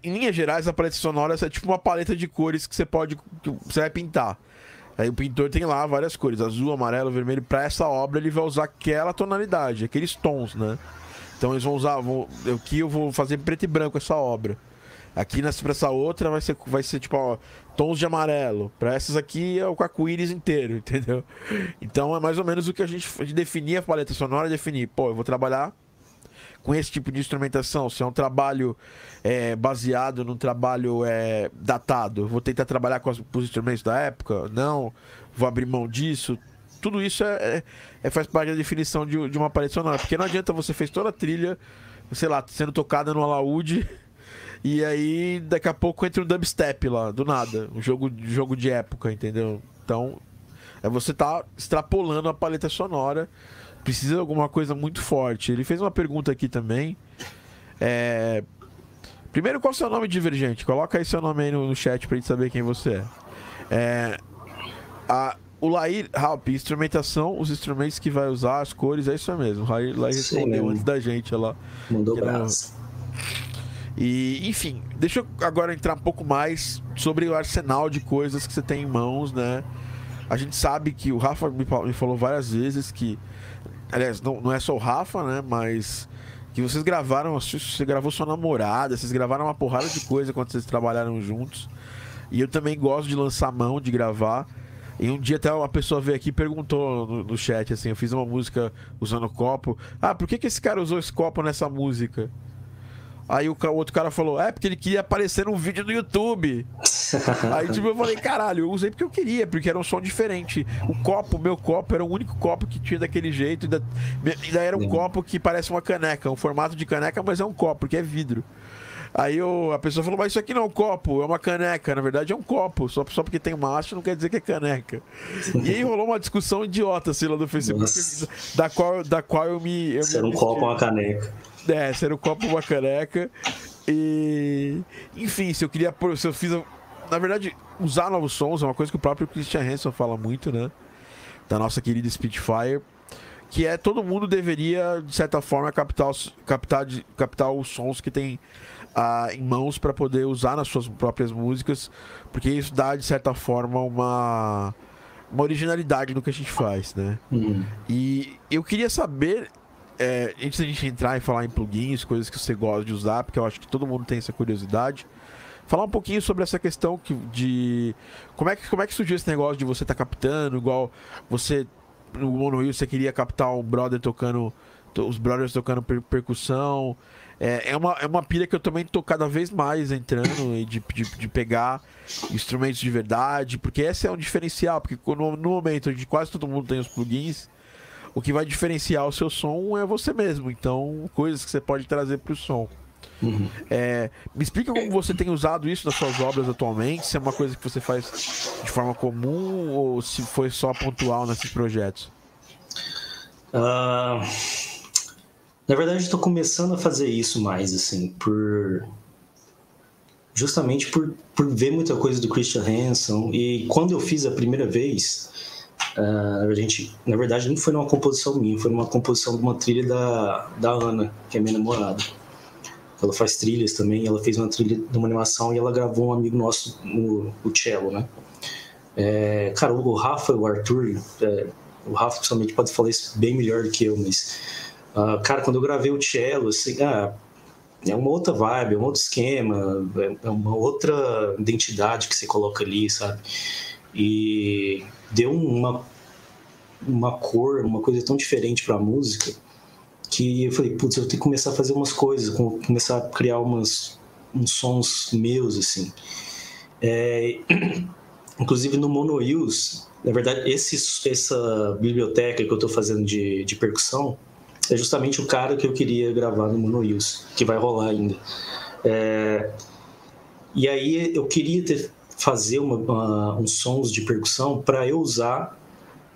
Em linhas gerais, a paleta sonora é tipo uma paleta de cores que você pode. Que você vai pintar. Aí o pintor tem lá várias cores, azul, amarelo, vermelho. Para essa obra ele vai usar aquela tonalidade, aqueles tons, né? Então eles vão usar. Vão, aqui eu vou fazer preto e branco essa obra. Aqui nessa pra essa outra vai ser, vai ser tipo ó, tons de amarelo. Para essas aqui é o arco-íris inteiro, entendeu? Então é mais ou menos o que a gente, a gente definir a paleta sonora, definir, pô, eu vou trabalhar com esse tipo de instrumentação, se é um trabalho é, baseado num trabalho é, datado, vou tentar trabalhar com, com, os instrumentos da época, não, vou abrir mão disso. Tudo isso é, é, é faz parte da definição de, de uma parede sonora, porque não adianta você fez toda a trilha, sei lá, sendo tocada no alaúde, e aí daqui a pouco entra um dubstep lá, do nada, um jogo, jogo de época, entendeu? Então, é você tá extrapolando a paleta sonora precisa de alguma coisa muito forte. Ele fez uma pergunta aqui também. É... Primeiro, qual é o seu nome divergente? Coloca aí seu nome aí no, chat pra gente saber quem você é. é... A... O Lair Halp, instrumentação, os instrumentos que vai usar, as cores, é isso mesmo. O Lair, Lair respondeu antes da gente lá. Mandou braço. E, enfim, deixa eu agora entrar um pouco mais sobre o arsenal de coisas que você tem em mãos, né? A gente sabe que o Rafa me falou várias vezes que Aliás, não, não é só o Rafa, né? Mas que vocês gravaram, você gravou sua namorada, vocês gravaram uma porrada de coisa quando vocês trabalharam juntos. E eu também gosto de lançar mão, de gravar. E um dia até uma pessoa veio aqui e perguntou no, no, chat, assim, eu fiz uma música usando copo. Ah, por que, que esse cara usou esse copo nessa música? Aí o, o outro cara falou, é porque ele queria aparecer num vídeo no YouTube. Aí tipo, eu falei, caralho, eu usei porque eu queria, porque era um som diferente. O copo, meu copo, era o único copo que tinha daquele jeito. Ainda, ainda era um copo que parece uma caneca, um formato de caneca, mas é um copo, porque é vidro. Aí eu, a pessoa falou, mas isso aqui não é um copo, é uma caneca. Na verdade é um copo, só, só porque tem haste não quer dizer que é caneca. E aí rolou uma discussão idiota, assim, lá do Facebook, da qual, da qual eu me. Eu Ser um copo ou uma caneca. É, ser um copo ou uma caneca. E. Enfim, se eu queria. Se eu fiz na verdade, usar novos sons é uma coisa que o próprio Christian Hansen fala muito, né? Da nossa querida Spitfire. Que é todo mundo deveria, de certa forma, captar, captar, captar os sons que tem em mãos para poder usar nas suas próprias músicas, porque isso dá, de certa forma, uma, uma originalidade no que a gente faz, né? Uhum. E eu queria saber, é, antes da gente entrar e falar em plugins, coisas que você gosta de usar, porque eu acho que todo mundo tem essa curiosidade falar um pouquinho sobre essa questão que, de como é que como é que surgiu esse negócio de você estar tá captando, igual você no Mono Will você queria captar um brother tocando os brothers tocando per, percussão. É, é, uma, é uma pilha que eu também tô cada vez mais entrando e de, de, de, pegar instrumentos de verdade, porque esse é um diferencial, porque no, no momento onde quase todo mundo tem os plugins, o que vai diferenciar o seu som é você mesmo. Então, coisas que você pode trazer para o som. Uhum. É, me explica como você tem usado isso nas suas obras atualmente, se é uma coisa que você faz de forma comum ou se foi só pontual nesses projetos. Uh, na verdade, estou começando a fazer isso mais, assim, por justamente por, por ver muita coisa do Christian Hansen e quando eu fiz a primeira vez uh, a gente na verdade não foi numa composição minha foi numa composição de uma trilha da, da Ana que é minha namorada ela faz trilhas também, ela fez uma trilha de uma animação e ela gravou um amigo nosso, no, o cello, né? É, cara, o Rafa o Arthur, é, o Rafa principalmente pode falar isso bem melhor do que eu, mas, uh, cara, quando eu gravei o cello, assim, ah, é uma outra vibe, é um outro esquema, é, é uma outra identidade que você coloca ali, sabe? E deu uma, uma cor, uma coisa tão diferente para a música que eu falei, putz, eu tenho que começar a fazer umas coisas, começar a criar umas, uns sons meus, assim. É, inclusive no Mono Use, na verdade, esse, essa biblioteca que eu estou fazendo de, de percussão é justamente o cara que eu queria gravar no Mono Use, que vai rolar ainda. É, e aí eu queria ter, fazer uma, uma, uns sons de percussão para eu usar,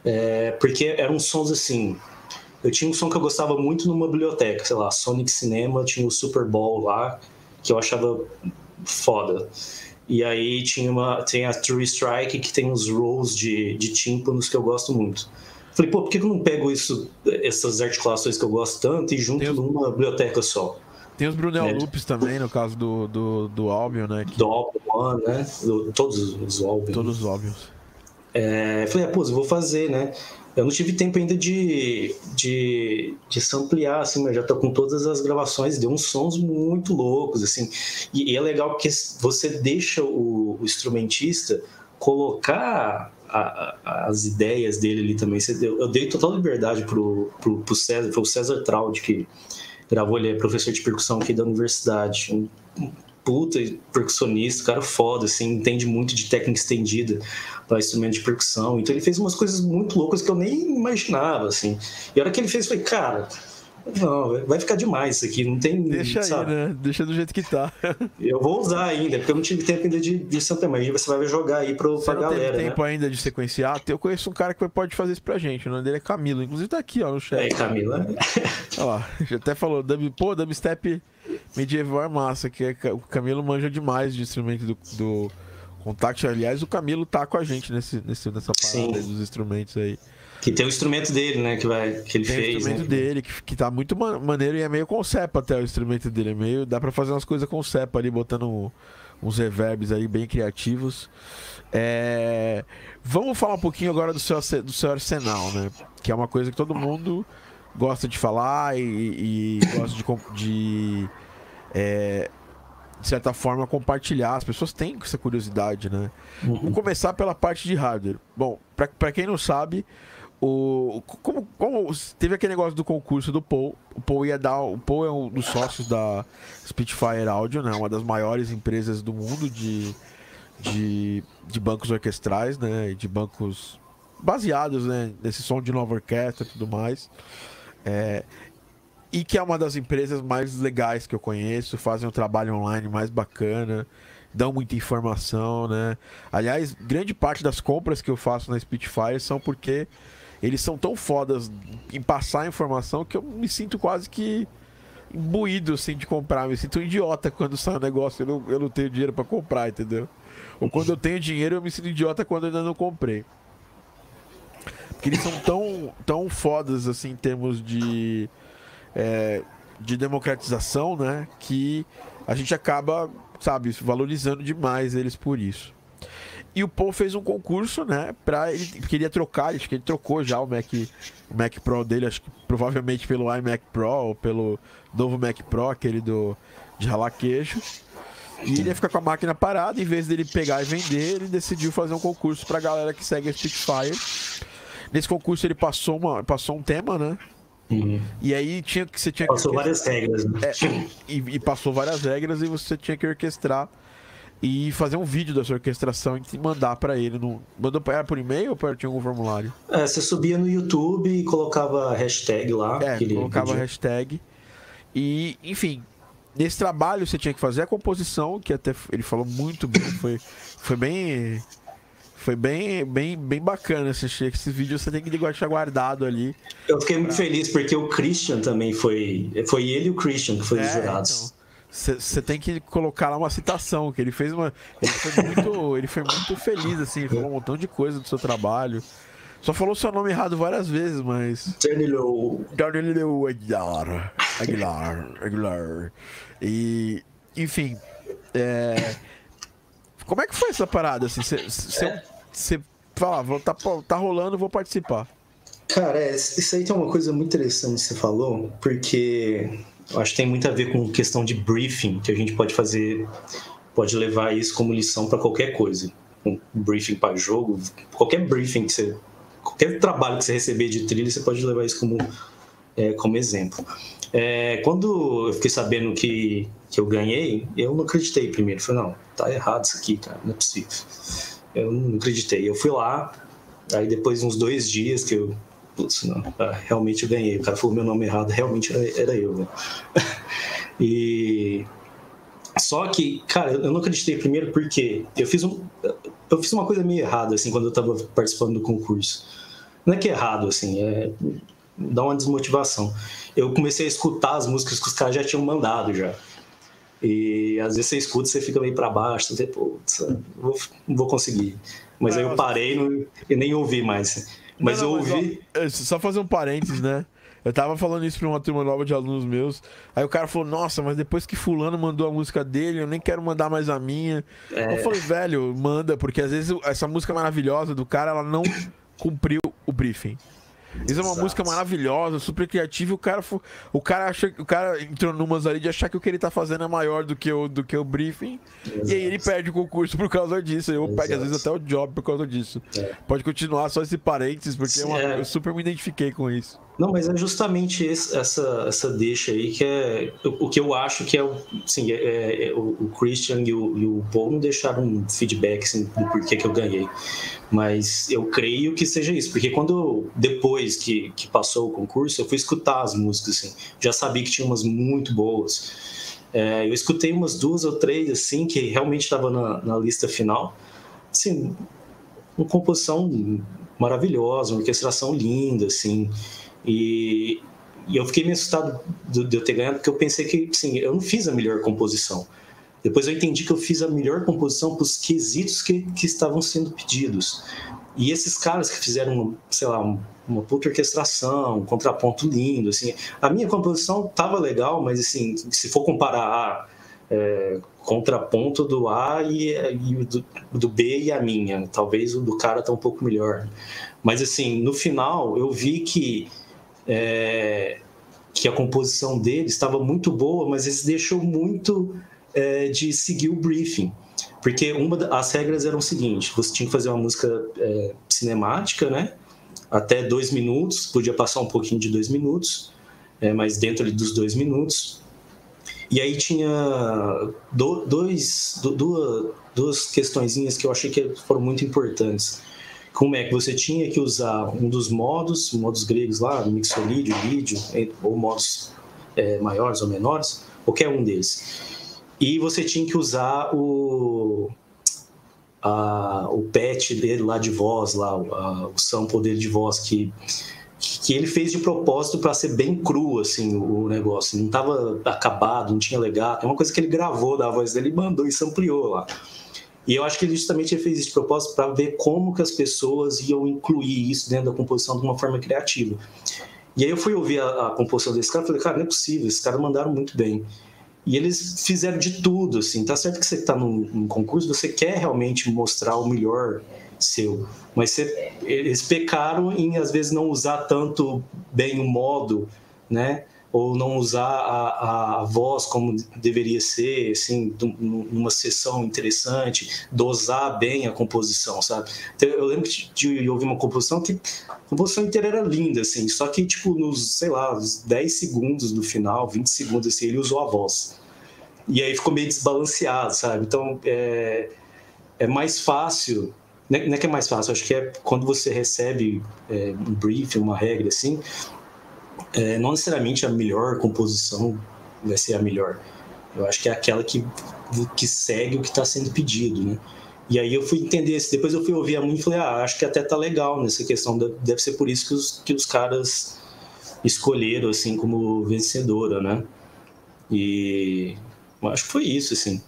é, porque eram sons assim, eu tinha um som que eu gostava muito numa biblioteca, sei lá, Sonic Cinema, tinha o Super Bowl lá, que eu achava foda. E aí tinha uma, tem a True Strike, que tem os rolls de, de tímpanos que eu gosto muito. Falei, pô, por que eu não pego isso, essas articulações que eu gosto tanto e junto numa biblioteca só? Tem os Brunel é. Loops também, no caso do, do, do Albion, né? Que... Do Albion, né? Do, todos os Albions. Todos os Albions. É, falei, ah, pô, eu vou fazer, né? Eu não tive tempo ainda de, de, de samplear, assim, mas já tô com todas as gravações, deu uns sons muito loucos, assim. E, e é legal porque você deixa o, o instrumentista colocar a, as ideias dele ali também. Eu, dei total liberdade pro, pro, pro César, foi o César Traud que gravou, ele é professor de percussão aqui da universidade. Um, puta percussionista, cara foda, assim, entende muito de técnica estendida para instrumento de percussão. Então ele fez umas coisas muito loucas que eu nem imaginava, assim. E a hora que ele fez, falei, cara, não, vai ficar demais isso aqui, não tem. Deixa sabe? aí, né? Deixa do jeito que tá. Eu vou usar ainda, porque eu não tive tempo ainda de, de Santa Maria. Você vai jogar aí pro, Você pra não galera. Tem tempo né? ainda de sequenciar. Eu conheço um cara que pode fazer isso pra gente. O nome dele é Camilo. Inclusive tá aqui, ó, no chat. É, Camilo. Olha lá, já até falou, dub, pô, dubstep medieval é massa, que é, o Camilo manja demais de instrumento do, do Contact. Aliás, o Camilo tá com a gente nesse, nesse, nessa parada dos instrumentos aí. Que tem o instrumento dele, né? Que, vai, que ele tem fez. O instrumento né? dele, que, que tá muito maneiro e é meio concept até o instrumento dele. É meio. Dá pra fazer umas coisas concept ali, botando uns reverbs aí bem criativos. É... Vamos falar um pouquinho agora do seu, do seu arsenal, né? Que é uma coisa que todo mundo gosta de falar e, e gosta de, de é, de certa forma, compartilhar. As pessoas têm essa curiosidade, né? Uhum. Vamos começar pela parte de hardware. Bom, para quem não sabe, o, como, como, teve aquele negócio do concurso do Paul, o Paul ia dar. O Paul é um dos sócios da Spitfire Audio, né? Uma das maiores empresas do mundo de, de, de bancos orquestrais, né? De bancos baseados né, nesse som de nova orquestra e tudo mais. É, e que é uma das empresas mais legais que eu conheço, fazem um trabalho online mais bacana, dão muita informação, né? Aliás, grande parte das compras que eu faço na Spitfire são porque eles são tão fodas em passar informação que eu me sinto quase que imbuído assim, de comprar. Me sinto um idiota quando sai um negócio e eu não, eu não tenho dinheiro para comprar, entendeu? Ou quando eu tenho dinheiro, eu me sinto idiota quando ainda não comprei. Porque eles são tão, tão fodas assim em termos de é, de democratização, né? Que a gente acaba, sabe, valorizando demais eles por isso. E o Paul fez um concurso, né? Pra ele queria trocar, acho que ele trocou já o Mac, o Mac Pro dele, acho que provavelmente pelo iMac Pro ou pelo novo Mac Pro, aquele do de ralar queijo. E ele ia ficar com a máquina parada, em vez dele pegar e vender, ele decidiu fazer um concurso pra galera que segue a Spitfire. Nesse concurso ele passou, uma, passou um tema, né? Uhum. E aí tinha que você tinha passou que várias regras, né? é, e, e, passou várias regras e você tinha que orquestrar e fazer um vídeo dessa orquestração e mandar para ele. No, mandou era por e-mail ou tinha algum formulário? É, você subia no YouTube e colocava a hashtag lá. É, colocava a hashtag. E, enfim, nesse trabalho você tinha que fazer a composição, que até ele falou muito bem, foi, foi bem foi bem, bem, bem bacana assistir esse vídeo. Você tem que deixar guardado ali. Eu fiquei muito feliz porque o Christian também foi. Foi ele e o Christian que foi é, os jurados. Você tem que colocar lá uma citação, que ele fez uma. Ele foi muito, ele foi muito feliz, assim, falou um montão de coisa do seu trabalho. Só falou seu nome errado várias vezes, mas. Danilo. Danilo Aguilar. Aguilar. Aguilar. E. Enfim. É... Como é que foi essa parada? Assim, você é você fala, tá, tá rolando, vou participar. Cara, é, isso aí tem uma coisa muito interessante que você falou, porque eu acho que tem muito a ver com questão de briefing, que a gente pode fazer, pode levar isso como lição para qualquer coisa. Um briefing para jogo, qualquer briefing que você. Qualquer trabalho que você receber de trilha, você pode levar isso como, é, como exemplo. É, quando eu fiquei sabendo que, que eu ganhei, eu não acreditei primeiro. Falei, não, tá errado isso aqui, cara, não é possível eu não acreditei. Eu fui lá, aí depois uns dois dias que eu. Putz, não, ah, realmente eu ganhei. O cara falou meu nome errado, realmente era, era eu, né? e. Só que, cara, eu não acreditei primeiro porque eu fiz, um, eu fiz uma coisa meio errada, assim, quando eu tava participando do concurso. Não é que é errado, assim, é. dá uma desmotivação. Eu comecei a escutar as músicas que os caras já tinham mandado já. E às vezes você escuta e você fica meio para baixo, você, pô, não vou, vou conseguir. Mas aí eu parei no, e nem ouvi mais. Mas não, não, eu ouvi. Mas, ó, só fazer um parênteses, né? Eu tava falando isso pra uma turma nova de alunos meus. Aí o cara falou, nossa, mas depois que fulano mandou a música dele, eu nem quero mandar mais a minha. É... Eu falei, velho, manda, porque às vezes essa música maravilhosa do cara, ela não cumpriu o briefing. Isso é uma Exato. música maravilhosa, super criativa. O cara, o cara acha, o cara entrou numas ali de achar que o que ele tá fazendo é maior do que o, do que o briefing. Exato. E aí ele perde o concurso por causa disso. Eu pego às vezes até o job por causa disso. É. Pode continuar só esse parênteses, porque é uma, eu super me identifiquei com isso. Não, mas é justamente esse, essa, essa deixa aí que é o, o que eu acho que é, assim, é, é, é o, Christian e o, e o Paul não deixaram um feedback assim, do porquê que eu ganhei. Mas eu creio que seja isso, porque quando depois que, que passou o concurso, eu fui escutar as músicas, assim, já sabia que tinha umas muito boas. É, eu escutei umas duas ou três, assim, que realmente estava na, na lista final. Assim, uma composição maravilhosa, uma orquestração linda, assim. E, e eu fiquei meio assustado de, de eu ter ganhado, porque eu pensei que, sim, eu não fiz a melhor composição. Depois eu entendi que eu fiz a melhor composição para os quesitos que, que estavam sendo pedidos. E esses caras que fizeram, sei lá, uma puta orquestração, um contraponto lindo, assim, a minha composição tava legal, mas assim, se for comparar a é, contraponto do A e, e do, do, B e a minha, talvez o do cara tá um pouco melhor. Mas assim, no final eu vi que é, que a composição dele estava muito boa, mas eles deixou muito é, de seguir o briefing. Porque uma das regras eram o seguinte: você tinha que fazer uma música é, cinemática, né? Até dois minutos, podia passar um pouquinho de dois minutos, é, mas dentro dos dois minutos. E aí tinha do, dois, do, duas, duas questõezinhas que eu achei que foram muito importantes. Como é que você tinha que usar um dos modos, modos gregos lá, mixolídio, vídeo, ou modos é, maiores ou menores, qualquer um deles e você tinha que usar o, a, o patch dele lá de voz, lá, a, o sample dele de voz, que, que ele fez de propósito para ser bem cru, assim, o, negócio. Não estava acabado, não tinha legato. É uma coisa que ele gravou da voz dele e mandou e sampleou lá. E eu acho que ele justamente fez isso de propósito para ver como que as pessoas iam incluir isso dentro da composição de uma forma criativa. E aí eu fui ouvir a, a composição desse cara e falei, cara, não é possível, esses caras mandaram muito bem. E eles fizeram de tudo, assim. Tá certo que você está num, num, concurso, você quer realmente mostrar o melhor seu, mas você, eles pecaram em às vezes não usar tanto bem o modo, né? Ou não usar a, a voz como deveria ser, assim, numa sessão interessante, dosar bem a composição, sabe? Então, eu lembro de ouvir uma composição que a composição inteira era linda, assim, só que, tipo, nos, sei lá, 10 segundos do final, 20 segundos, assim, ele usou a voz. E aí ficou meio desbalanceado, sabe? Então, é, é mais fácil não é que é mais fácil, acho que é quando você recebe é, um briefing, uma regra assim, é, não necessariamente a melhor composição vai ser a melhor. Eu acho que é aquela que, que segue o que está sendo pedido, né? E aí eu fui entender isso. Depois eu fui ouvir a música e falei, ah, acho que até tá legal nessa questão. Deve ser por isso que os, que os caras escolheram, assim, como vencedora, né? E acho que foi isso, assim.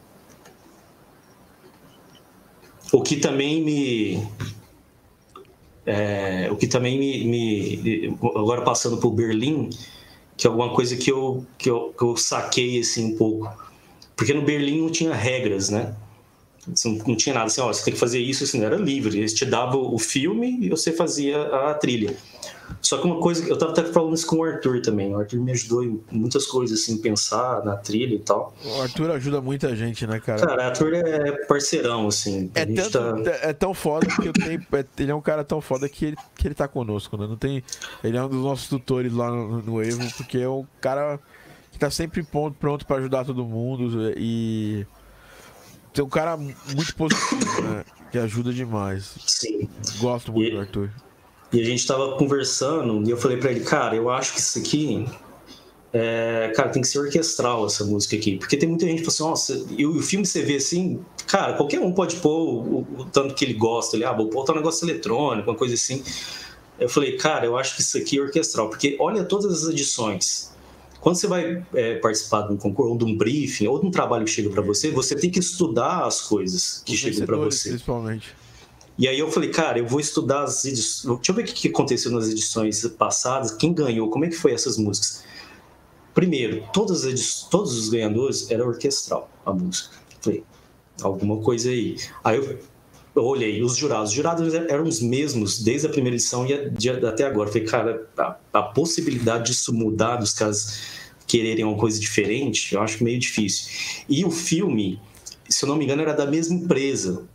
O que também me. É, o que também me, me, Agora passando por Berlim, que é alguma coisa que eu, que eu, que eu saquei assim um pouco. Porque no Berlim não tinha regras, né? Não tinha nada assim, ó, você tem que fazer isso, assim, era livre. Eles te davam o filme e você fazia a trilha. Só que uma coisa, eu tava até falando isso com o Arthur também. O Arthur me ajudou em muitas coisas, assim, pensar na trilha e tal. O Arthur ajuda muita gente, né, cara? Cara, o Arthur é parceirão, assim. É, tanto, tá... é tão foda que eu tenho. É, ele é um cara tão foda que ele, que ele tá conosco, né? Não tem. Ele é um dos nossos tutores lá no, no Evo, porque é um cara que tá sempre pronto para ajudar todo mundo e. Tem um cara muito positivo, né? Que ajuda demais. Sim. Gosto muito e... do Arthur. E a gente estava conversando e eu falei para ele, cara, eu acho que isso aqui, é, cara, tem que ser orquestral essa música aqui. Porque tem muita gente que fala assim, nossa, e o, filme você vê assim, cara, qualquer um pode pôr o, o, o tanto que ele gosta ali, ah, vou pôr um negócio eletrônico, uma coisa assim. Eu falei, cara, eu acho que isso aqui é orquestral, porque olha todas as edições. Quando você vai é, participar de um concurso, ou de um briefing, ou de um trabalho que chega para você, você tem que estudar as coisas que chegam para você. Principalmente. E aí eu falei, cara, eu vou estudar as edições. Deixa eu ver o que aconteceu nas edições passadas, quem ganhou, como é que foi essas músicas. Primeiro, todas as todos os ganhadores era orquestral a música. Falei, alguma coisa aí. Aí eu, eu olhei, os jurados. Os jurados eram os mesmos desde a primeira edição e até agora. Falei, cara, a, a possibilidade disso mudar, dos caras quererem uma coisa diferente, eu acho meio difícil. E o filme, se eu não me engano, era da mesma empresa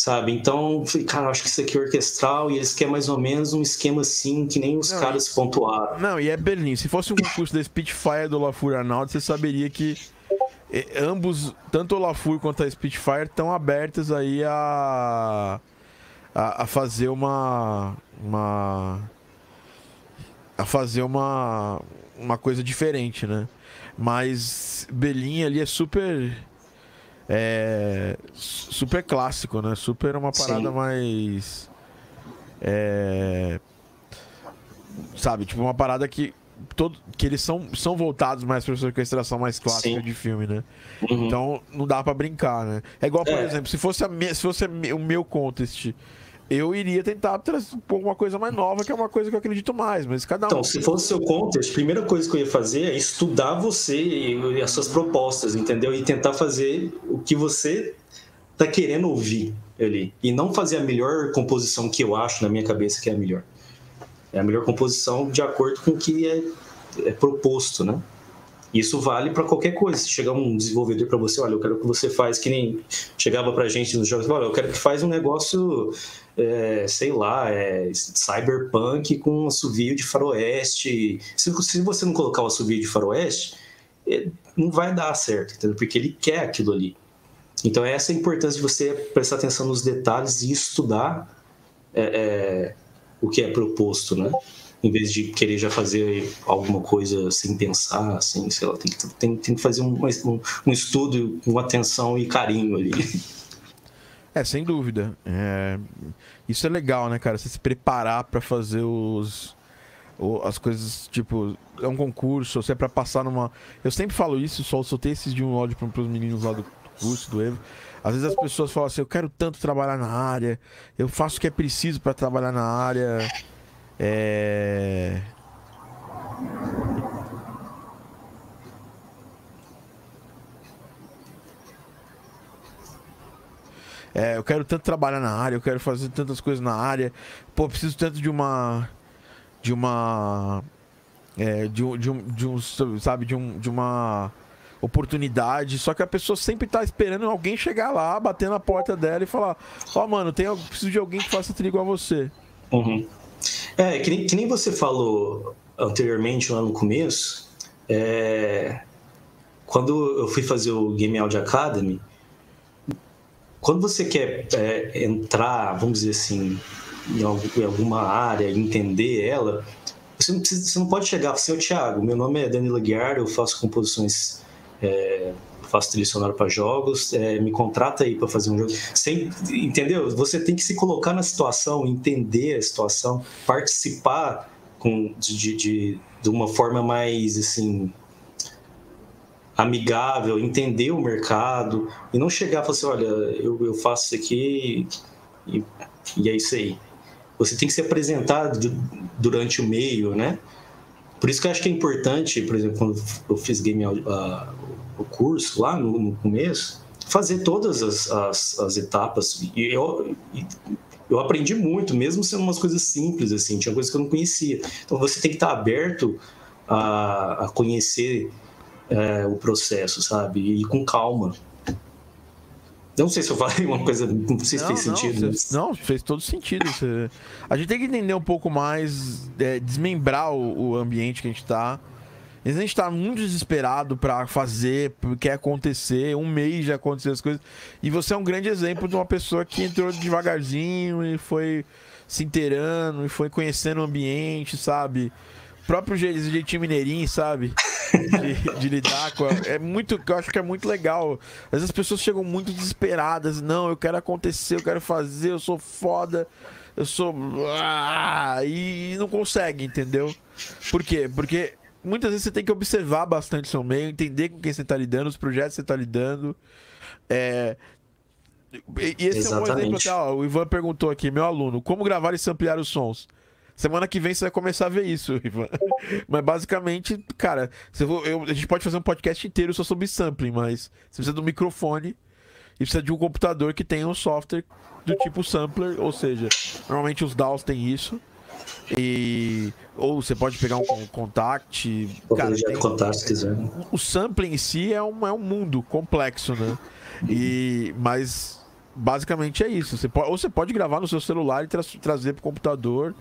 sabe? Então, falei, cara, acho que isso aqui é orquestral e eles querem mais ou menos um esquema assim, que nem os não, caras pontuaram. Não, e é Berlim. Se fosse um concurso da Spitfire do Lafur Arnaldo, você saberia que ambos, tanto o Lafur quanto a Spitfire, estão abertos aí a, a, a fazer uma. uma a fazer uma, uma coisa diferente, né? Mas Berlim ali é super é, super clássico, né? Super uma parada Sim. mais. É, sabe, tipo uma parada que. Todo, que eles são, são voltados mais para essa orquestração mais clássica Sim. de filme, né? Uhum. Então não dá para brincar, né? É igual, por é. exemplo, se fosse, a, se fosse o meu contest eu iria tentar trazer uma coisa mais nova, que é uma coisa que eu acredito mais, mas cada então, um. Então, se fosse seu contest, a primeira coisa que eu ia fazer é estudar você e as suas propostas, entendeu? E tentar fazer o que você tá querendo ouvir ali. E não fazer a melhor composição que eu acho na minha cabeça que é a melhor. É a melhor composição de acordo com o que é, é proposto, né? Isso vale para qualquer coisa. Se chegar um desenvolvedor para você, olha, eu quero que você faz que nem chegava para a gente nos jogos, olha, eu quero que faz um negócio, é, sei lá, é, cyberpunk com assovio de faroeste. Se, se você não colocar o assovio de faroeste, é, não vai dar certo, entendeu? porque ele quer aquilo ali. Então essa é a importância de você prestar atenção nos detalhes e estudar é, é o que é proposto, né? em vez de querer já fazer alguma coisa sem pensar, assim, sei lá, tem que, tem, tem que fazer um, um, um estudo com atenção e carinho ali. É, sem dúvida. É... Isso é legal, né, cara? Você se preparar para fazer os as coisas, tipo, é um concurso, você é pra passar numa. Eu sempre falo isso, só soltei esses de um áudio pros meninos lá do curso, do Evo. Às vezes as pessoas falam assim, eu quero tanto trabalhar na área, eu faço o que é preciso para trabalhar na área. É... É, eu quero tanto trabalhar na área, eu quero fazer tantas coisas na área. Pô, preciso tanto de uma. De uma. É, de, de, de um. Sabe, de, um, de uma oportunidade. Só que a pessoa sempre tá esperando alguém chegar lá, bater na porta dela e falar: Ó, oh, mano, tem, preciso de alguém que faça trilha igual a você. Uhum. É, que nem, que nem você falou anteriormente lá no começo, é, quando eu fui fazer o Game Audio Academy, quando você quer é, entrar, vamos dizer assim, em, alguma área, entender ela, você não, precisa, você não pode chegar e falar assim, ô Thiago, meu nome é Danilo Guiar, eu faço composições é, faço trilha sonora para jogos, é, me contrata aí para fazer um jogo. Sem, entendeu? Você tem que se colocar na situação, entender a situação, participar com, de, de, de uma forma mais assim amigável, entender o mercado e não chegar e falar assim, olha, eu, eu faço isso aqui e, e é isso aí. Você tem que se apresentar durante o meio, né? Por isso que eu acho que é importante, por exemplo, quando eu fiz game, uh, o curso lá no, no começo, fazer todas as, as, as etapas. E eu, eu aprendi muito, mesmo sendo umas coisas simples, assim, tinha coisas que eu não conhecia. Então você tem que estar aberto a, a conhecer é, o processo, sabe? E com calma. Não sei se eu falei uma coisa, não sei se não, fez sentido. Não, mas... não, fez todo sentido. A gente tem que entender um pouco mais, é, desmembrar o, o ambiente que a gente está a gente tá muito desesperado para fazer, quer acontecer, um mês já aconteceu as coisas. E você é um grande exemplo de uma pessoa que entrou devagarzinho e foi se inteirando e foi conhecendo o ambiente, sabe? O próprio jeitinho mineirinho, sabe? De, de, lidar com. É muito. Eu acho que é muito legal. Às vezes as pessoas chegam muito desesperadas. Não, eu quero acontecer, eu quero fazer, eu sou foda, eu sou. Ah, e não consegue, entendeu? Por quê? Porque muitas vezes você tem que observar bastante seu meio, entender com quem você está lidando, os projetos que você está lidando. É, E esse Exatamente. é um exemplo até, ó, o Ivan perguntou aqui, meu aluno, como gravar e samplear os sons? Semana que vem você vai começar a ver isso, Ivan. Mas basicamente, cara, eu, eu, a gente pode fazer um podcast inteiro só sobre sampling, mas você precisa do microfone e precisa de um computador que tenha um software do tipo sampler, ou seja, normalmente os DAWs têm isso. E ou você pode pegar um contact, cara, tem, contact se quiser. O sampling em si é um, é um mundo complexo, né? E mas basicamente é isso. Você pode, ou você pode gravar no seu celular e tra trazer para o computador